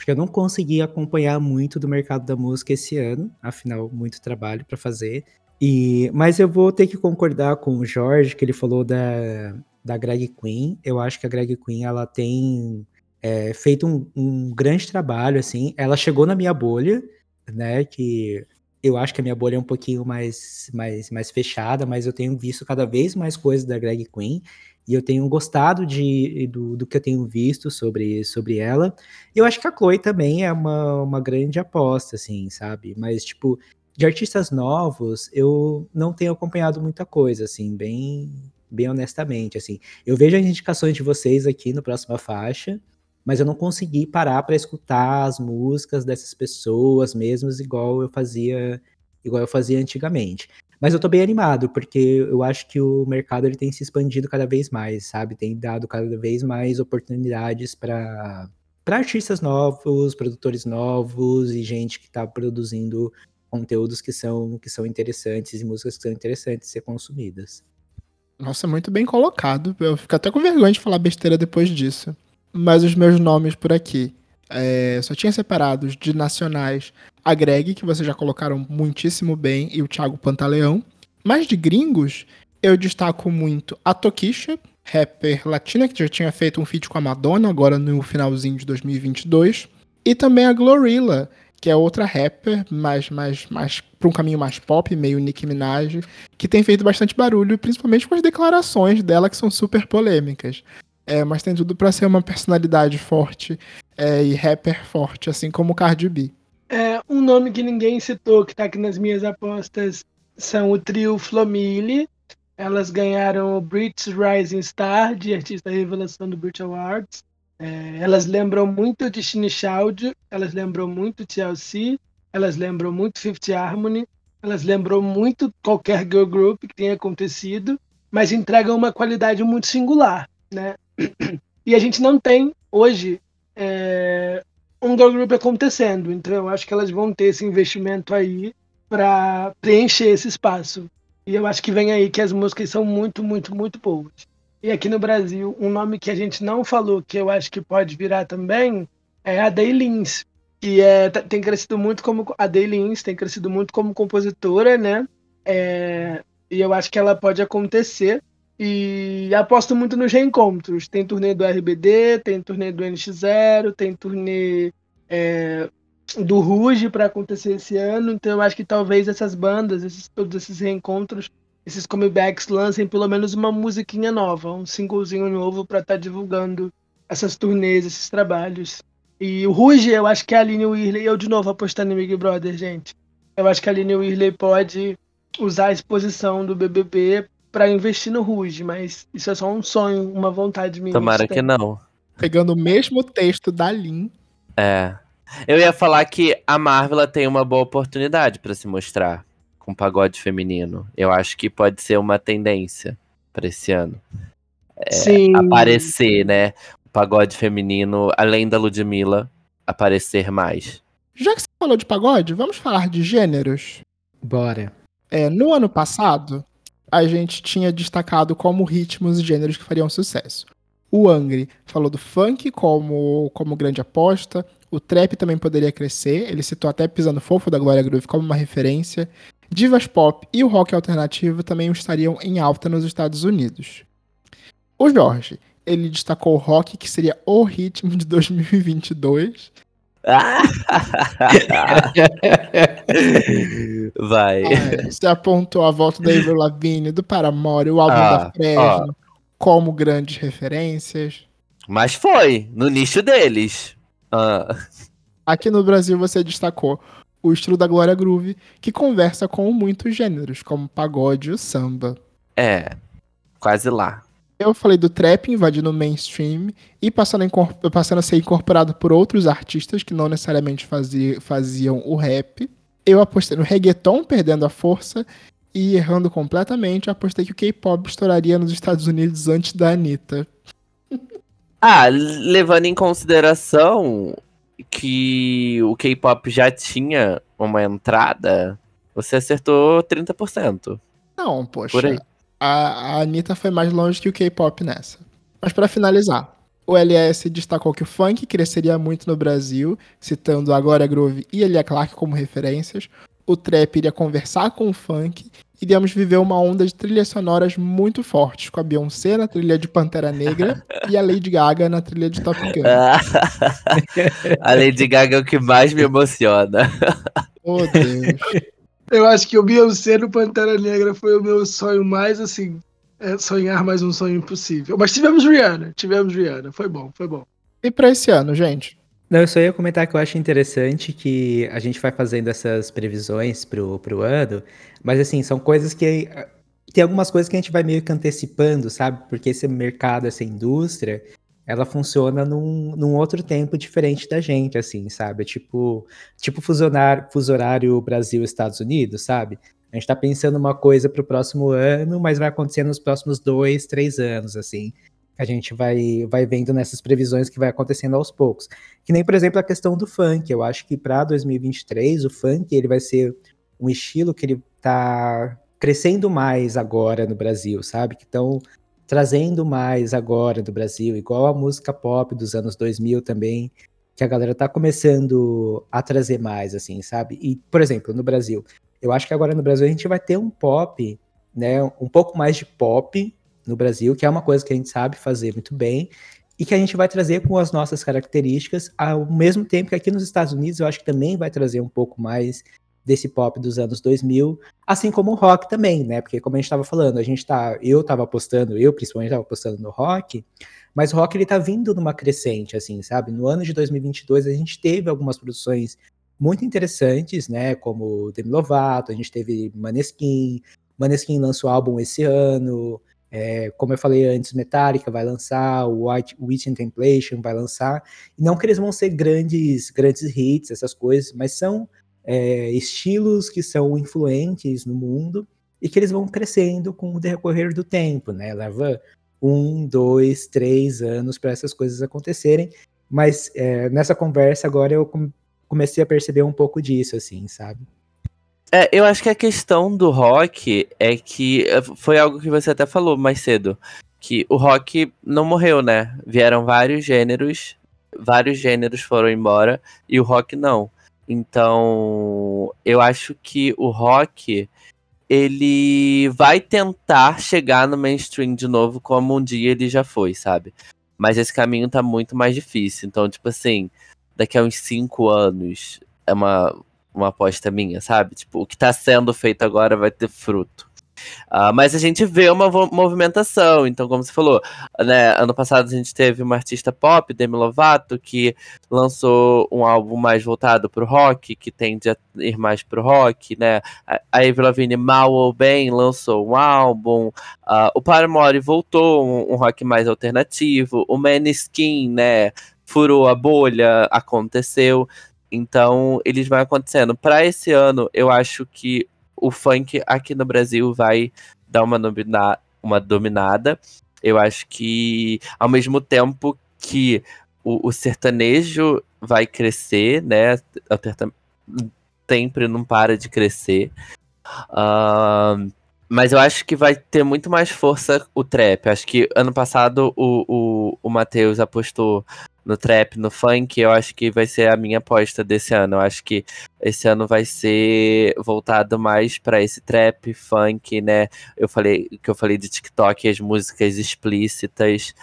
Porque eu não consegui acompanhar muito do mercado da música esse ano. Afinal, muito trabalho pra fazer. E, mas eu vou ter que concordar com o Jorge, que ele falou da, da Greg Queen. Eu acho que a Greg Queen, ela tem é, feito um, um grande trabalho, assim. Ela chegou na minha bolha, né? Que eu acho que a minha bolha é um pouquinho mais, mais, mais fechada, mas eu tenho visto cada vez mais coisas da Greg Queen. E eu tenho gostado de, do, do que eu tenho visto sobre, sobre ela. E eu acho que a Chloe também é uma, uma grande aposta, assim, sabe? Mas, tipo, de artistas novos, eu não tenho acompanhado muita coisa, assim, bem, bem honestamente, assim. Eu vejo as indicações de vocês aqui no Próxima Faixa, mas eu não consegui parar para escutar as músicas dessas pessoas mesmas igual eu fazia igual eu fazia antigamente. Mas eu tô bem animado, porque eu acho que o mercado ele tem se expandido cada vez mais, sabe? Tem dado cada vez mais oportunidades para para artistas novos, produtores novos e gente que tá produzindo conteúdos que são que são interessantes e músicas que são interessantes de ser consumidas. Nossa, muito bem colocado. Eu fico até com vergonha de falar besteira depois disso. Mas os meus nomes por aqui. É, só tinha separado os de nacionais a Greg, que vocês já colocaram muitíssimo bem, e o Thiago Pantaleão. Mas de gringos, eu destaco muito a Tokisha, rapper latina, que já tinha feito um feat com a Madonna, agora no finalzinho de 2022. E também a Glorilla, que é outra rapper, mais, mais, mais para um caminho mais pop, meio Nicki Minaj, que tem feito bastante barulho, principalmente com as declarações dela que são super polêmicas. É, mas tem tudo pra ser uma personalidade forte é, e rapper forte, assim como o Cardi B. É, um nome que ninguém citou, que tá aqui nas minhas apostas, são o trio Flomile. Elas ganharam o British Rising Star de artista revelação do Brit Awards. É, elas lembram muito de Shini Chaudio, elas lembram muito TLC, elas lembram muito Fifth Harmony, elas lembram muito qualquer girl group que tenha acontecido, mas entregam uma qualidade muito singular, né? E a gente não tem hoje é, um girl group acontecendo, então eu acho que elas vão ter esse investimento aí para preencher esse espaço. E eu acho que vem aí que as músicas são muito, muito, muito boas. E aqui no Brasil, um nome que a gente não falou, que eu acho que pode virar também, é a Daylins, que é, tá- tem crescido muito como a Daylins tem crescido muito como compositora, né? É, e eu acho que ela pode acontecer. E aposto muito nos reencontros. Tem turnê do RBD, tem turnê do NX0, tem turnê é, do Ruge para acontecer esse ano. Então eu acho que talvez essas bandas, esses, todos esses reencontros, esses comebacks lancem pelo menos uma musiquinha nova, um singlezinho novo para estar divulgando essas turnês, esses trabalhos. E o Ruge, eu acho que a Aline Whirley, eu de novo apostando em Big Brother, gente. Eu acho que a Aline Whirley pode usar a exposição do BBB para investir no Ruge, mas isso é só um sonho, uma vontade minha. Tomara que não. Pegando o mesmo texto da Lin. É. Eu ia falar que a Marvel tem uma boa oportunidade pra se mostrar com pagode feminino. Eu acho que pode ser uma tendência pra esse ano. Sim. aparecer, né? O pagode feminino, além da Ludmilla, aparecer mais. Já que você falou de pagode, vamos falar de gêneros. Bora. É, no ano passado, a gente tinha destacado como ritmos e gêneros que fariam sucesso. O Angry falou do funk como, como grande aposta. O trap também poderia crescer. Ele citou até Pisando Fofo da Glória Groove como uma referência. Divas pop e o rock alternativo também estariam em alta nos Estados Unidos. O Jorge, ele destacou o rock que seria o ritmo de 2022. Vai. Ah, Você apontou a volta da Avril Lavigne, do Paramore, o álbum Ah, da Fresno, como grandes referências. Mas foi, no nicho deles. Ah, Aqui no Brasil você destacou o estilo da Glória Groove, que conversa com muitos gêneros, como pagode e o samba. é, quase lá. Eu falei do trap invadindo o mainstream e passando a, passando a ser incorporado por outros artistas que não necessariamente fazia- faziam o rap. Eu apostei no reggaeton perdendo a força e errando completamente, apostei que o K-pop estouraria nos Estados Unidos antes da Anitta. Ah, levando em consideração que o K-pop já tinha uma entrada, você acertou 30%. Não, poxa. Por aí. A, a Anitta foi mais longe que o K-pop nessa. Mas pra finalizar, o LS destacou que o funk cresceria muito no Brasil, citando a Glória Groove e Elia Clark como referências. O trap iria conversar com o funk. Iríamos viver uma onda de trilhas sonoras muito fortes, com a Beyoncé na trilha de Pantera Negra e a Lady Gaga na trilha de Top Gun. a Lady Gaga é o que mais me emociona. Oh, Deus. Eu acho que o Beyoncé no Pantera Negra foi o meu sonho mais, assim, é sonhar mais um sonho impossível. Mas tivemos Rihanna, tivemos Rihanna. Foi bom, foi bom. E pra esse ano, gente? Não, eu só ia comentar que eu acho interessante que a gente vai fazendo essas previsões pro, pro ano, mas assim, são coisas que. Tem algumas coisas que a gente vai meio que antecipando, sabe? Porque esse mercado, essa indústria, ela funciona num, num outro tempo diferente da gente, assim, sabe? Tipo, tipo fusionar, fuso horário Brasil-Estados Unidos, sabe? A gente tá pensando uma coisa pro próximo ano, mas vai acontecer nos próximos dois, três anos, assim. A gente vai, vai vendo nessas previsões que vai acontecendo aos poucos. Que nem, por exemplo, a questão do funk. Eu acho que para 2023 o funk ele vai ser um estilo que ele tá crescendo mais agora no Brasil, sabe? Que estão trazendo mais agora do Brasil, igual a música pop dos anos 2000 também, que a galera tá começando a trazer mais, assim, sabe? E, por exemplo, no Brasil, eu acho que agora no Brasil a gente vai ter um pop, né? Um pouco mais de pop no Brasil, que é uma coisa que a gente sabe fazer muito bem, e que a gente vai trazer com as nossas características, ao mesmo tempo que aqui nos Estados Unidos eu acho que também vai trazer um pouco mais desse pop dos anos 2000, assim como o rock também, né? Porque como a gente estava falando, a gente tá, eu estava apostando, eu principalmente estava apostando no rock, mas o rock ele tá vindo numa crescente assim, sabe? No ano de 2022 a gente teve algumas produções muito interessantes, né, como Demi Lovato, a gente teve Maneskin, Maneskin lançou álbum esse ano, é, como eu falei antes, Metallica vai lançar, o White, Witch Temptation vai lançar. E não que eles vão ser grandes, grandes hits, essas coisas, mas são é, estilos que são influentes no mundo e que eles vão crescendo com o decorrer do tempo, né? Leva um, dois, três anos para essas coisas acontecerem. Mas é, nessa conversa agora eu comecei a perceber um pouco disso, assim, sabe? É, eu acho que a questão do rock é que foi algo que você até falou mais cedo, que o rock não morreu, né? Vieram vários gêneros, vários gêneros foram embora e o rock não. Então, eu acho que o rock ele vai tentar chegar no mainstream de novo como um dia ele já foi, sabe? Mas esse caminho tá muito mais difícil. Então, tipo assim, daqui a uns cinco anos é uma uma aposta minha, sabe? Tipo, o que tá sendo feito agora vai ter fruto. Uh, mas a gente vê uma movimentação, então, como você falou, né, ano passado a gente teve uma artista pop, Demi Lovato, que lançou um álbum mais voltado pro rock, que tende a ir mais pro rock, né? A Avril Lavigne, mal ou bem, lançou um álbum. Uh, o Paramore voltou, um, um rock mais alternativo. O Maneskin, né? Furou a bolha, aconteceu. Então, eles vão acontecendo. Para esse ano, eu acho que o funk aqui no Brasil vai dar uma, domina uma dominada. Eu acho que, ao mesmo tempo que o, o sertanejo vai crescer, né? Sempre não para de crescer. Uh, mas eu acho que vai ter muito mais força o trap. Acho que ano passado o, o, o Matheus apostou no trap, no funk. Eu acho que vai ser a minha aposta desse ano. Eu acho que esse ano vai ser voltado mais para esse trap, funk, né? Eu falei que eu falei de TikTok, as músicas explícitas.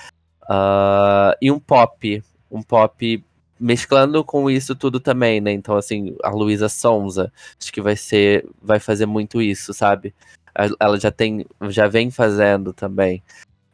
Uh, e um pop. Um pop mesclando com isso tudo também, né? Então, assim, a Luísa Sonza, acho que vai ser, vai fazer muito isso, sabe? Ela já tem, já vem fazendo também.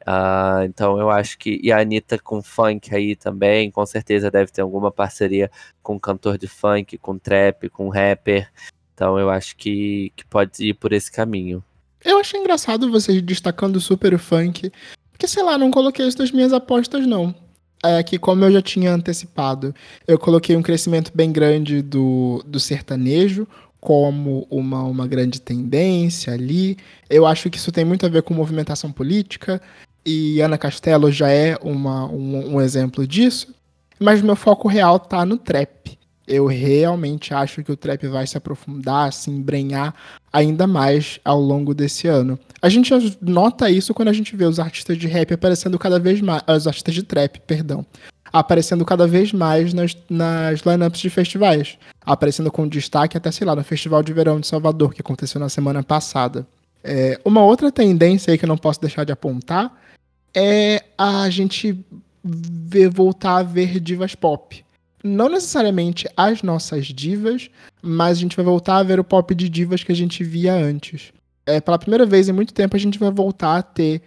Uh, então eu acho que. E a Anitta com funk aí também, com certeza deve ter alguma parceria com cantor de funk, com trap, com rapper. Então eu acho que, que pode ir por esse caminho. Eu achei engraçado vocês destacando super funk. Porque, sei lá, não coloquei isso nas minhas apostas, não é que, como eu já tinha antecipado, eu coloquei um crescimento bem grande do, do sertanejo como uma, uma grande tendência ali. Eu acho que isso tem muito a ver com movimentação política, e Ana Castelo já é uma, um, um exemplo disso. Mas meu foco real tá no trap eu realmente acho que o trap vai se aprofundar, se embrenhar ainda mais ao longo desse ano. A gente nota isso quando a gente vê os artistas de rap aparecendo cada vez mais. Os artistas de trap, perdão. Aparecendo cada vez mais nas, nas lineups de festivais. Aparecendo com destaque até, sei lá, no Festival de Verão de Salvador, que aconteceu na semana passada. É, uma outra tendência aí que eu não posso deixar de apontar é a gente ver, voltar a ver divas pop não necessariamente as nossas divas, mas a gente vai voltar a ver o pop de divas que a gente via antes. É, pela primeira vez em muito tempo a gente vai voltar a ter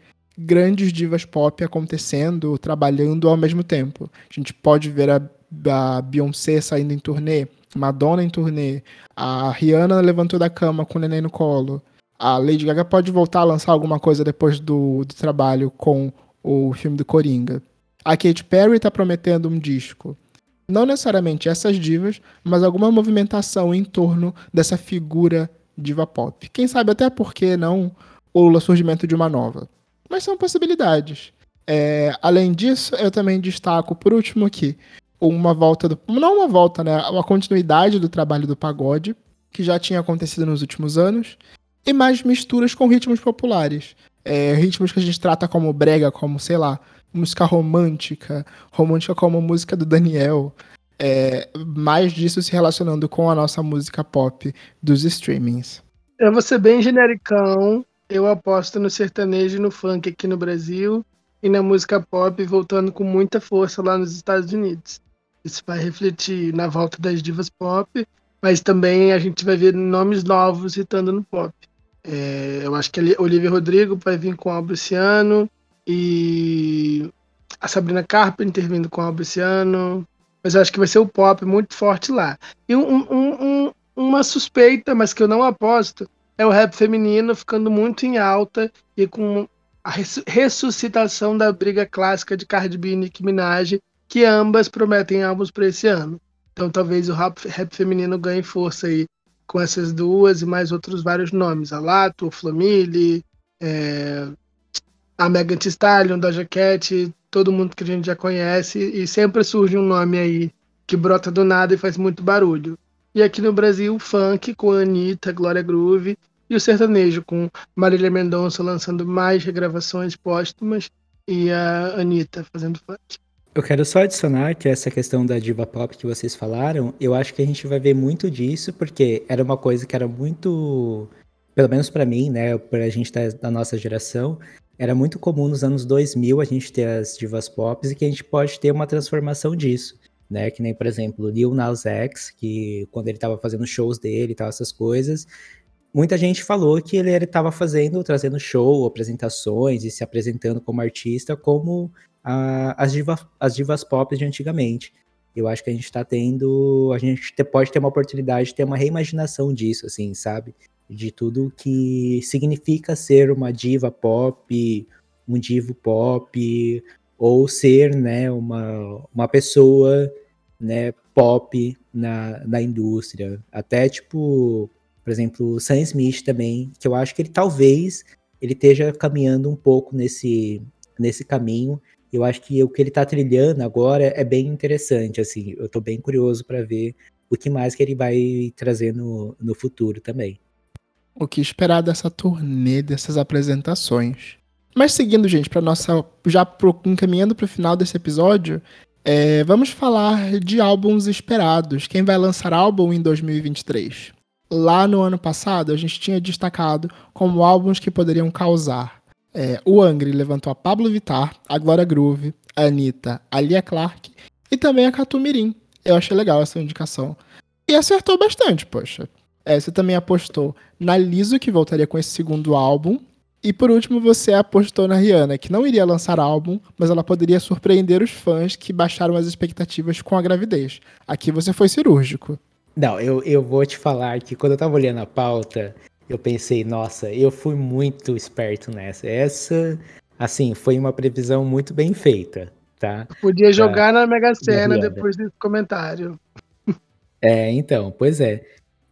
grandes divas pop acontecendo, trabalhando ao mesmo tempo. A gente pode ver a, a Beyoncé saindo em turnê, Madonna em turnê, a Rihanna levantou da cama com o neném no colo. A Lady Gaga pode voltar a lançar alguma coisa depois do, do trabalho com o filme do Coringa. A Katy Perry está prometendo um disco não necessariamente essas divas, mas alguma movimentação em torno dessa figura diva pop. Quem sabe até por que não o surgimento de uma nova. Mas são possibilidades. É, além disso, eu também destaco, por último aqui, uma volta do. Não uma volta, né? Uma continuidade do trabalho do pagode, que já tinha acontecido nos últimos anos, e mais misturas com ritmos populares. É, ritmos que a gente trata como brega, como, sei lá, música romântica, romântica como música do Daniel. É, mais disso se relacionando com a nossa música pop dos streamings. Eu vou ser bem genericão. Eu aposto no sertanejo e no funk aqui no Brasil e na música pop voltando com muita força lá nos Estados Unidos. Isso vai refletir na volta das divas pop, mas também a gente vai ver nomes novos hitando no pop. É, eu acho que a Olivia Rodrigo vai vir com o Luciano, e a Sabrina Carpenter vindo com o esse ano. Mas eu acho que vai ser o pop muito forte lá. E um, um, um, uma suspeita, mas que eu não aposto, é o rap feminino ficando muito em alta e com a ressuscitação da briga clássica de Cardi B e Nicki Minaj, que ambas prometem álbuns para esse ano. Então talvez o rap, rap, feminino ganhe força aí com essas duas e mais outros vários nomes. A Lato, Flamile, é, a Megan Thee Stallion, Doja Cat, todo mundo que a gente já conhece, e sempre surge um nome aí que brota do nada e faz muito barulho. E aqui no Brasil, o funk com a Anitta, Glória Groove, e o sertanejo com Marília Mendonça lançando mais regravações póstumas e a Anitta fazendo funk. Eu quero só adicionar que essa questão da diva pop que vocês falaram, eu acho que a gente vai ver muito disso, porque era uma coisa que era muito, pelo menos para mim, né, pra gente da, da nossa geração, era muito comum nos anos 2000 a gente ter as divas pop e que a gente pode ter uma transformação disso, né? Que nem, por exemplo, Lil Nas X, que quando ele estava fazendo shows dele e tal, essas coisas, muita gente falou que ele estava fazendo, trazendo show, apresentações e se apresentando como artista como a, as, diva, as divas pop de antigamente. Eu acho que a gente está tendo, a gente pode ter uma oportunidade de ter uma reimaginação disso, assim, sabe? de tudo que significa ser uma diva pop, um divo pop, ou ser, né, uma, uma pessoa, né, pop na, na indústria. Até, tipo, por exemplo, o Sam Smith também, que eu acho que ele talvez ele esteja caminhando um pouco nesse, nesse caminho. Eu acho que o que ele tá trilhando agora é bem interessante, assim. Eu tô bem curioso para ver o que mais que ele vai trazer no, no futuro também. O que esperar dessa turnê, dessas apresentações. Mas seguindo, gente, para nossa. Já pro, encaminhando pro final desse episódio, é, vamos falar de álbuns esperados. Quem vai lançar álbum em 2023? Lá no ano passado, a gente tinha destacado como álbuns que poderiam causar. É, o Angry levantou a Pablo Vittar, a Glória Groove, a Anitta, a Lia Clark e também a Catumirim. Eu achei legal essa indicação. E acertou bastante, poxa. É, você também apostou na Liso, que voltaria com esse segundo álbum. E por último, você apostou na Rihanna, que não iria lançar álbum, mas ela poderia surpreender os fãs que baixaram as expectativas com a gravidez. Aqui você foi cirúrgico. Não, eu, eu vou te falar que quando eu tava olhando a pauta, eu pensei, nossa, eu fui muito esperto nessa. Essa, assim, foi uma previsão muito bem feita, tá? Podia jogar na Mega Sena depois desse comentário. É, então, pois é.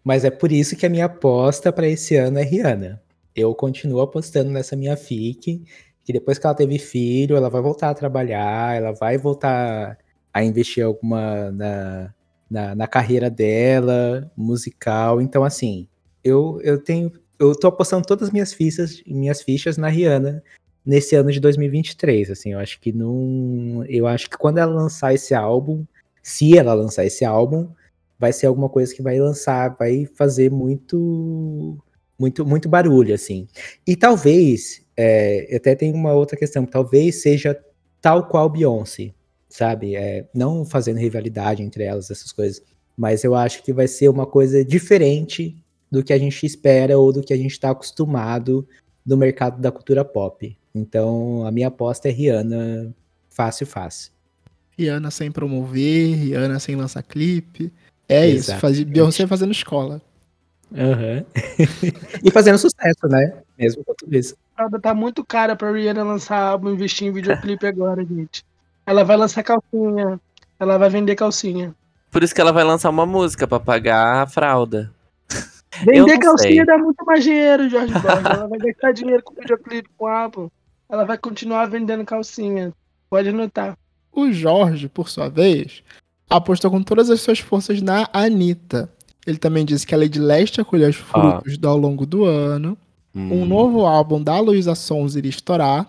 Mas é por isso que a minha aposta para esse ano é Rihanna. Eu continuo apostando nessa minha FIC, que depois que ela teve filho, ela vai voltar a trabalhar, ela vai voltar a investir alguma na, na, na carreira dela, musical. Então, assim, eu, eu tenho. Eu tô apostando todas as minhas fichas, minhas fichas na Rihanna nesse ano de 2023. Assim, eu acho que não. Eu acho que quando ela lançar esse álbum, se ela lançar esse álbum, vai ser alguma coisa que vai lançar, vai fazer muito muito muito barulho assim. E talvez, é, até tem uma outra questão, talvez seja tal qual Beyoncé, sabe? É, não fazendo rivalidade entre elas, essas coisas, mas eu acho que vai ser uma coisa diferente do que a gente espera ou do que a gente está acostumado no mercado da cultura pop. Então, a minha aposta é Rihanna fácil, fácil. Rihanna sem promover, Rihanna sem lançar clipe. É isso, faz, Beyoncé fazendo escola. Aham. e fazendo sucesso, né? Mesmo com tudo isso. Tá muito cara pra Rihanna lançar álbum, investir em videoclipe agora, gente. Ela vai lançar calcinha. Ela vai vender calcinha. Por isso que ela vai lançar uma música pra pagar a fralda. Vender calcinha sei. dá muito mais dinheiro, Jorge Borges. Ela vai gastar dinheiro com videoclipe, com álbum. Ela vai continuar vendendo calcinha. Pode anotar. O Jorge, por sua vez, apostou com todas as suas forças na Anitta. Ele também disse que a Lady Leste acolheu os frutos do ao longo do ano. Um Hum, novo álbum da Luísa Sons iria estourar.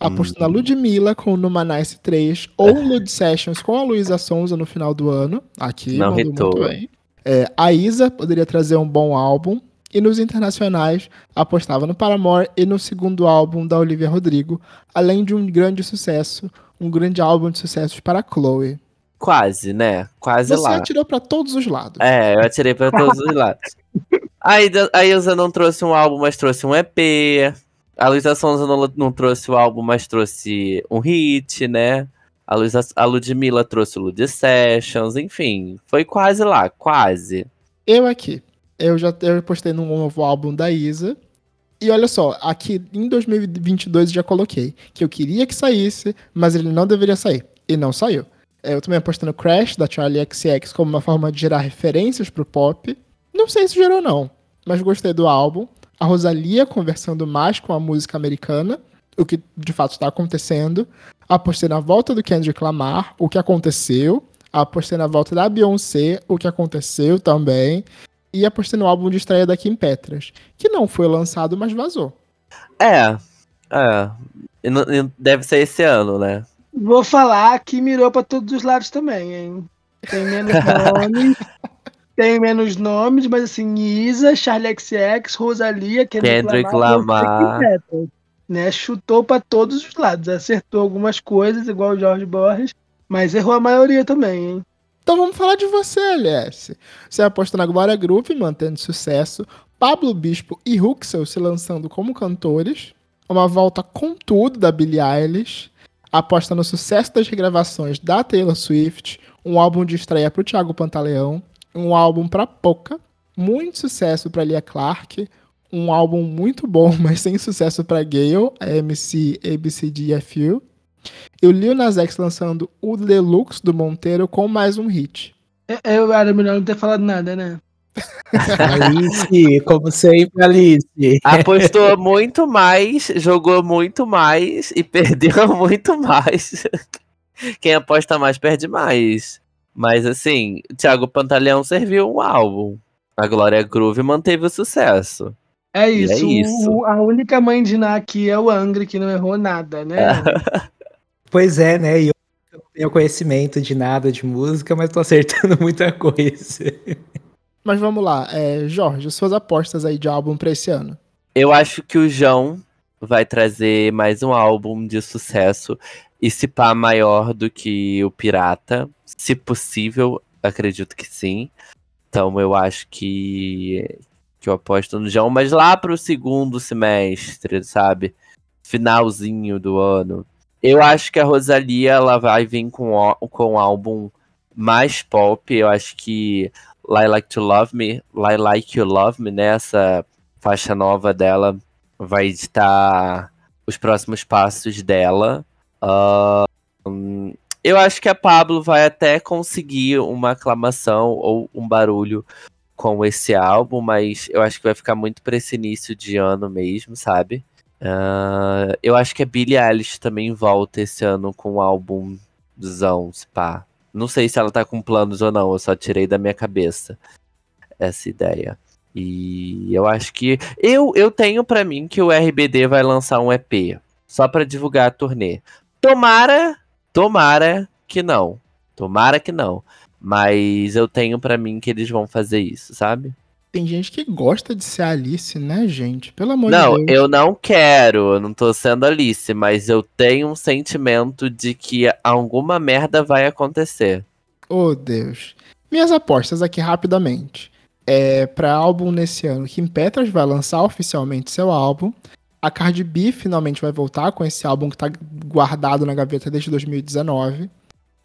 Apostou na Hum. Ludmilla com o Numanice 3 ou Lud Sessions com a Luísa Sonza no final do ano. Aqui, Não mandou muito bem. É, a Isa poderia trazer um bom álbum. E nos internacionais, apostava no Paramore e no segundo álbum da Olivia Rodrigo, além de um grande sucesso, um grande álbum de sucessos para Chloe. Quase, né? Quase Você lá. atirou para todos os lados. É, eu atirei pra todos os lados. A, Ida- a Ilza não trouxe um álbum, mas trouxe um EP. A Luísa Sonza não, não trouxe o álbum, mas trouxe um hit, né? A, Luísa, a Ludmilla trouxe o Lud Sessions, enfim. Foi quase lá, quase. Eu aqui. Eu já eu postei num novo álbum da Isa. E olha só, aqui em 2022 eu já coloquei que eu queria que saísse, mas ele não deveria sair. E não saiu. É, Eu também apostei no Crash, da Charlie XX, como uma forma de gerar referências pro pop. Não sei se gerou, não. Mas gostei do álbum. A Rosalia conversando mais com a música americana, o que de fato está acontecendo. Apostei na volta do Kendrick Lamar, o que aconteceu. Apostei na volta da Beyoncé, o que aconteceu também. E apostei no álbum de estreia da Kim Petras, que não foi lançado, mas vazou. É, é. E e deve ser esse ano, né? Vou falar que mirou pra todos os lados também, hein? Tem menos nomes. Tem menos nomes, mas assim, Isa, Charlie XX, Rosalia, Kendrick, Kendrick Lamar, né? Chutou pra todos os lados. Acertou algumas coisas, igual o Jorge Borges, mas errou a maioria também, hein? Então vamos falar de você, LS. Você aposta na Glória Group, mantendo sucesso. Pablo Bispo e Huxel se lançando como cantores. Uma volta com tudo da Billie Eilish. Aposta no sucesso das regravações da Taylor Swift. Um álbum de estreia pro Thiago Pantaleão. Um álbum pra Poca. Muito sucesso pra Lia Clark. Um álbum muito bom, mas sem sucesso pra Gale, a MC ABCDFU. E o Lil Nas X lançando o Deluxe do Monteiro com mais um hit. É- Eu era melhor não ter falado nada, né? Alice, como sempre, Alice. Apostou muito mais, jogou muito mais e perdeu muito mais. Quem aposta mais perde mais. Mas assim, Thiago Pantaleão serviu um álbum. A Glória Groove manteve o sucesso. É E é isso. isso. o- a única mãe de Ná aqui é o Angry, que não errou nada, né? Pois é, né? E eu não tenho conhecimento de nada de música, mas tô acertando muita coisa. Mas vamos lá, é, Jorge, suas apostas aí de álbum pra esse ano. Eu acho que o João vai trazer mais um álbum de sucesso e se pá maior do que o Pirata. Se possível, acredito que sim. Então eu acho que, que eu aposto no João, mas lá pro segundo semestre, sabe? Finalzinho do ano. Eu acho que a Rosalia ela vai vir com, com um álbum mais pop. Eu acho que Lie Like to Love Me, Lie Like You Love Me, né? Essa faixa nova dela vai editar os próximos passos dela. Hum, eu acho que a Pablo vai até conseguir uma aclamação ou um barulho com esse álbum, mas eu acho que vai ficar muito pra esse início de ano mesmo, sabe? Ah, eu acho que a Billie Eilish também volta esse ano com um álbumzão, se pá. Não sei se ela tá com planos ou não, eu só tirei da minha cabeça essa ideia. E eu acho que. Eu, eu tenho pra mim que o RBD vai lançar um EP só pra divulgar a turnê. Tomara, tomara que não. Tomara que não. Mas eu tenho pra mim que eles vão fazer isso, sabe? Tem gente que gosta de ser Alice, né, gente? Pelo amor Não, de Deus. eu não quero, eu não tô sendo Alice, mas eu tenho um sentimento de que alguma merda vai acontecer. Oh, Deus. Minhas apostas aqui rapidamente. É, pra álbum nesse ano, Kim Petras vai lançar oficialmente seu álbum. A Cardi B finalmente vai voltar com esse álbum que tá guardado na gaveta desde 2019.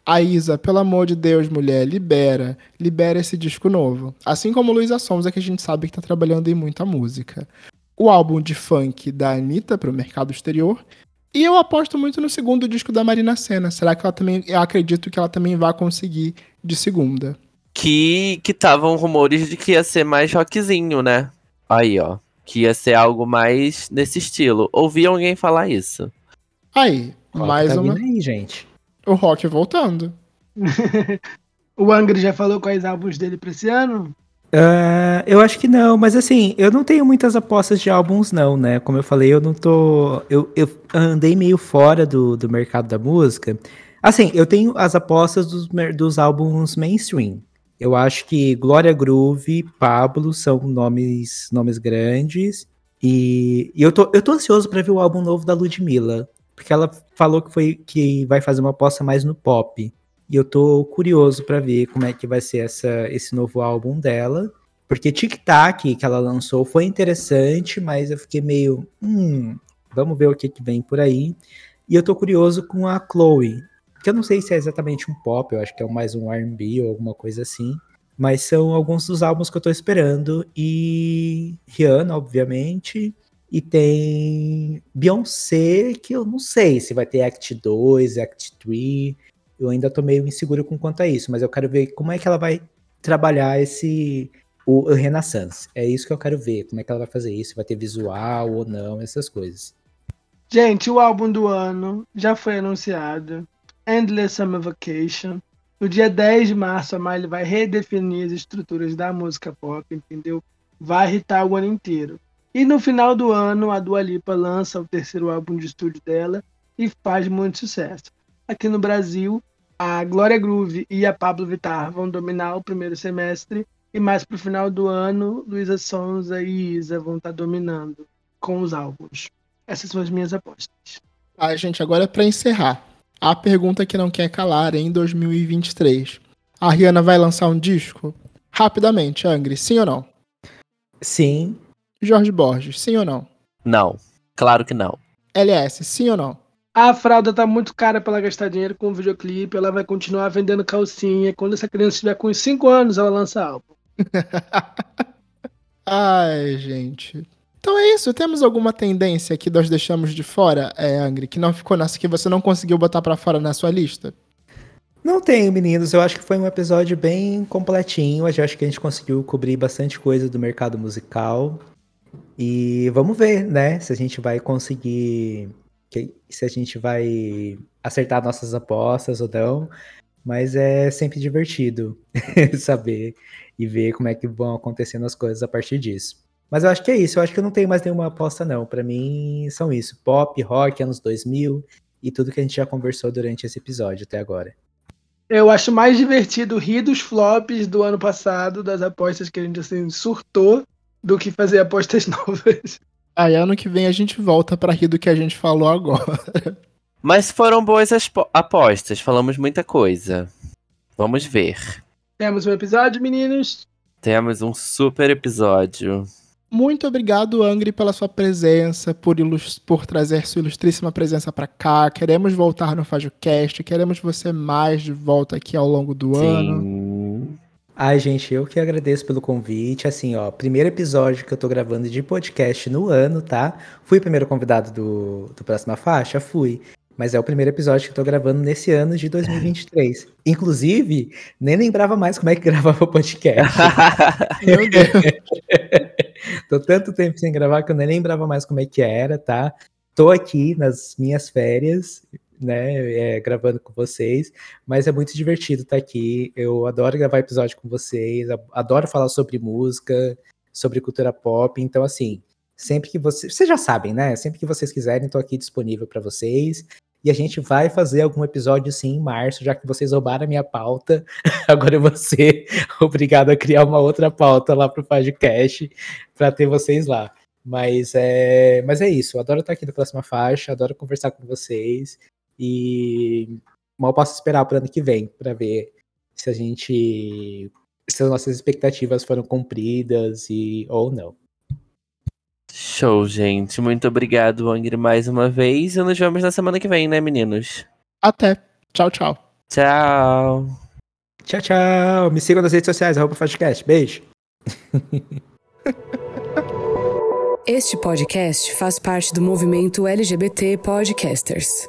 A Isa, pelo amor de Deus, mulher, libera. Libera esse disco novo. Assim como Luísa Sonza, que a gente sabe que tá trabalhando em muita música. O álbum de funk da Anitta pro mercado exterior. E eu aposto muito no segundo disco da Marina Senna. Será que ela também. Eu acredito que ela também vai conseguir de segunda. Que estavam rumores de que ia ser mais rockzinho, né? Aí, ó. Que ia ser algo mais nesse estilo. Ouvi alguém falar isso. Aí, Rock mais tá uma. aí, gente. O rock voltando. o Angry já falou quais álbuns dele pra esse ano? Ah, eu acho que não, mas assim, eu não tenho muitas apostas de álbuns, não, né? Como eu falei, eu não tô. Eu, eu andei meio fora do, do mercado da música. Assim, eu tenho as apostas dos, dos álbuns mainstream. Eu acho que Glória Groove, Pablo são nomes, nomes grandes. E, e eu, tô, eu tô ansioso pra ver o álbum novo da Ludmilla. Porque ela falou que, foi, que vai fazer uma aposta mais no pop. E eu tô curioso pra ver como é que vai ser essa, esse novo álbum dela. Porque Tic Tac, que ela lançou, foi interessante, mas eu fiquei meio. Hum, vamos ver o que, que vem por aí. E eu tô curioso com a Chloe. Que eu não sei se é exatamente um pop, eu acho que é mais um RB ou alguma coisa assim. Mas são alguns dos álbuns que eu tô esperando. E Rihanna, obviamente. E tem Beyoncé, que eu não sei se vai ter Act 2, Act 3. Eu ainda tô meio inseguro com quanto a isso, mas eu quero ver como é que ela vai trabalhar esse o, o Renaissance. É isso que eu quero ver, como é que ela vai fazer isso, vai ter visual ou não, essas coisas. Gente, o álbum do ano já foi anunciado. Endless Summer Vacation. No dia 10 de março, a Miley vai redefinir as estruturas da música pop, entendeu? Vai irritar o ano inteiro. E no final do ano, a Dua Lipa lança o terceiro álbum de estúdio dela e faz muito sucesso. Aqui no Brasil, a Glória Groove e a Pablo Vittar vão dominar o primeiro semestre e mais pro final do ano, Luísa Sonza e Isa vão estar dominando com os álbuns. Essas são as minhas apostas. Ah, gente, agora pra encerrar. A pergunta que não quer calar em 2023. A Rihanna vai lançar um disco? Rapidamente, Angry, sim ou não? Sim, Jorge Borges, sim ou não? Não. Claro que não. LS, sim ou não? A fralda tá muito cara pra ela gastar dinheiro com o videoclipe. Ela vai continuar vendendo calcinha. Quando essa criança estiver com uns 5 anos, ela lança álbum. Ai, gente. Então é isso. Temos alguma tendência que nós deixamos de fora, é, Angry, que não ficou nessa, que você não conseguiu botar pra fora na sua lista? Não tenho, meninos. Eu acho que foi um episódio bem completinho. Eu acho que a gente conseguiu cobrir bastante coisa do mercado musical. E vamos ver, né? Se a gente vai conseguir. Se a gente vai acertar nossas apostas ou não. Mas é sempre divertido saber e ver como é que vão acontecendo as coisas a partir disso. Mas eu acho que é isso. Eu acho que eu não tenho mais nenhuma aposta, não. Para mim, são isso: pop, rock, anos 2000 e tudo que a gente já conversou durante esse episódio até agora. Eu acho mais divertido rir dos flops do ano passado, das apostas que a gente assim surtou, do que fazer apostas novas. Aí ano que vem a gente volta para rir do que a gente falou agora. Mas foram boas apostas, falamos muita coisa. Vamos ver. Temos um episódio, meninos? Temos um super episódio. Muito obrigado, Angry, pela sua presença, por, por trazer sua ilustríssima presença para cá. Queremos voltar no FajoCast, queremos você mais de volta aqui ao longo do Sim. ano. Ai, gente, eu que agradeço pelo convite. Assim, ó, primeiro episódio que eu tô gravando de podcast no ano, tá? Fui o primeiro convidado do, do Próxima Faixa? Fui. Mas é o primeiro episódio que eu tô gravando nesse ano de 2023. Inclusive, nem lembrava mais como é que gravava o podcast. Meu Deus. tô tanto tempo sem gravar que eu nem lembrava mais como é que era, tá? Tô aqui nas minhas férias, né, é, gravando com vocês, mas é muito divertido estar tá aqui. Eu adoro gravar episódio com vocês, adoro falar sobre música, sobre cultura pop. Então, assim, sempre que vocês, vocês já sabem, né? Sempre que vocês quiserem, estou aqui disponível para vocês. E a gente vai fazer algum episódio sim em março, já que vocês roubaram a minha pauta. Agora eu vou ser obrigado a criar uma outra pauta lá pro podcast para ter vocês lá. Mas é, mas é isso. Eu adoro estar aqui na próxima faixa, adoro conversar com vocês. E mal posso esperar para o ano que vem para ver se a gente. se as nossas expectativas foram cumpridas e ou não. Show, gente. Muito obrigado, Angry, mais uma vez. E nos vemos na semana que vem, né, meninos? Até. Tchau, tchau. Tchau. Tchau, tchau. Me sigam nas redes sociais, arroba podcast. Beijo. Este podcast faz parte do movimento LGBT Podcasters.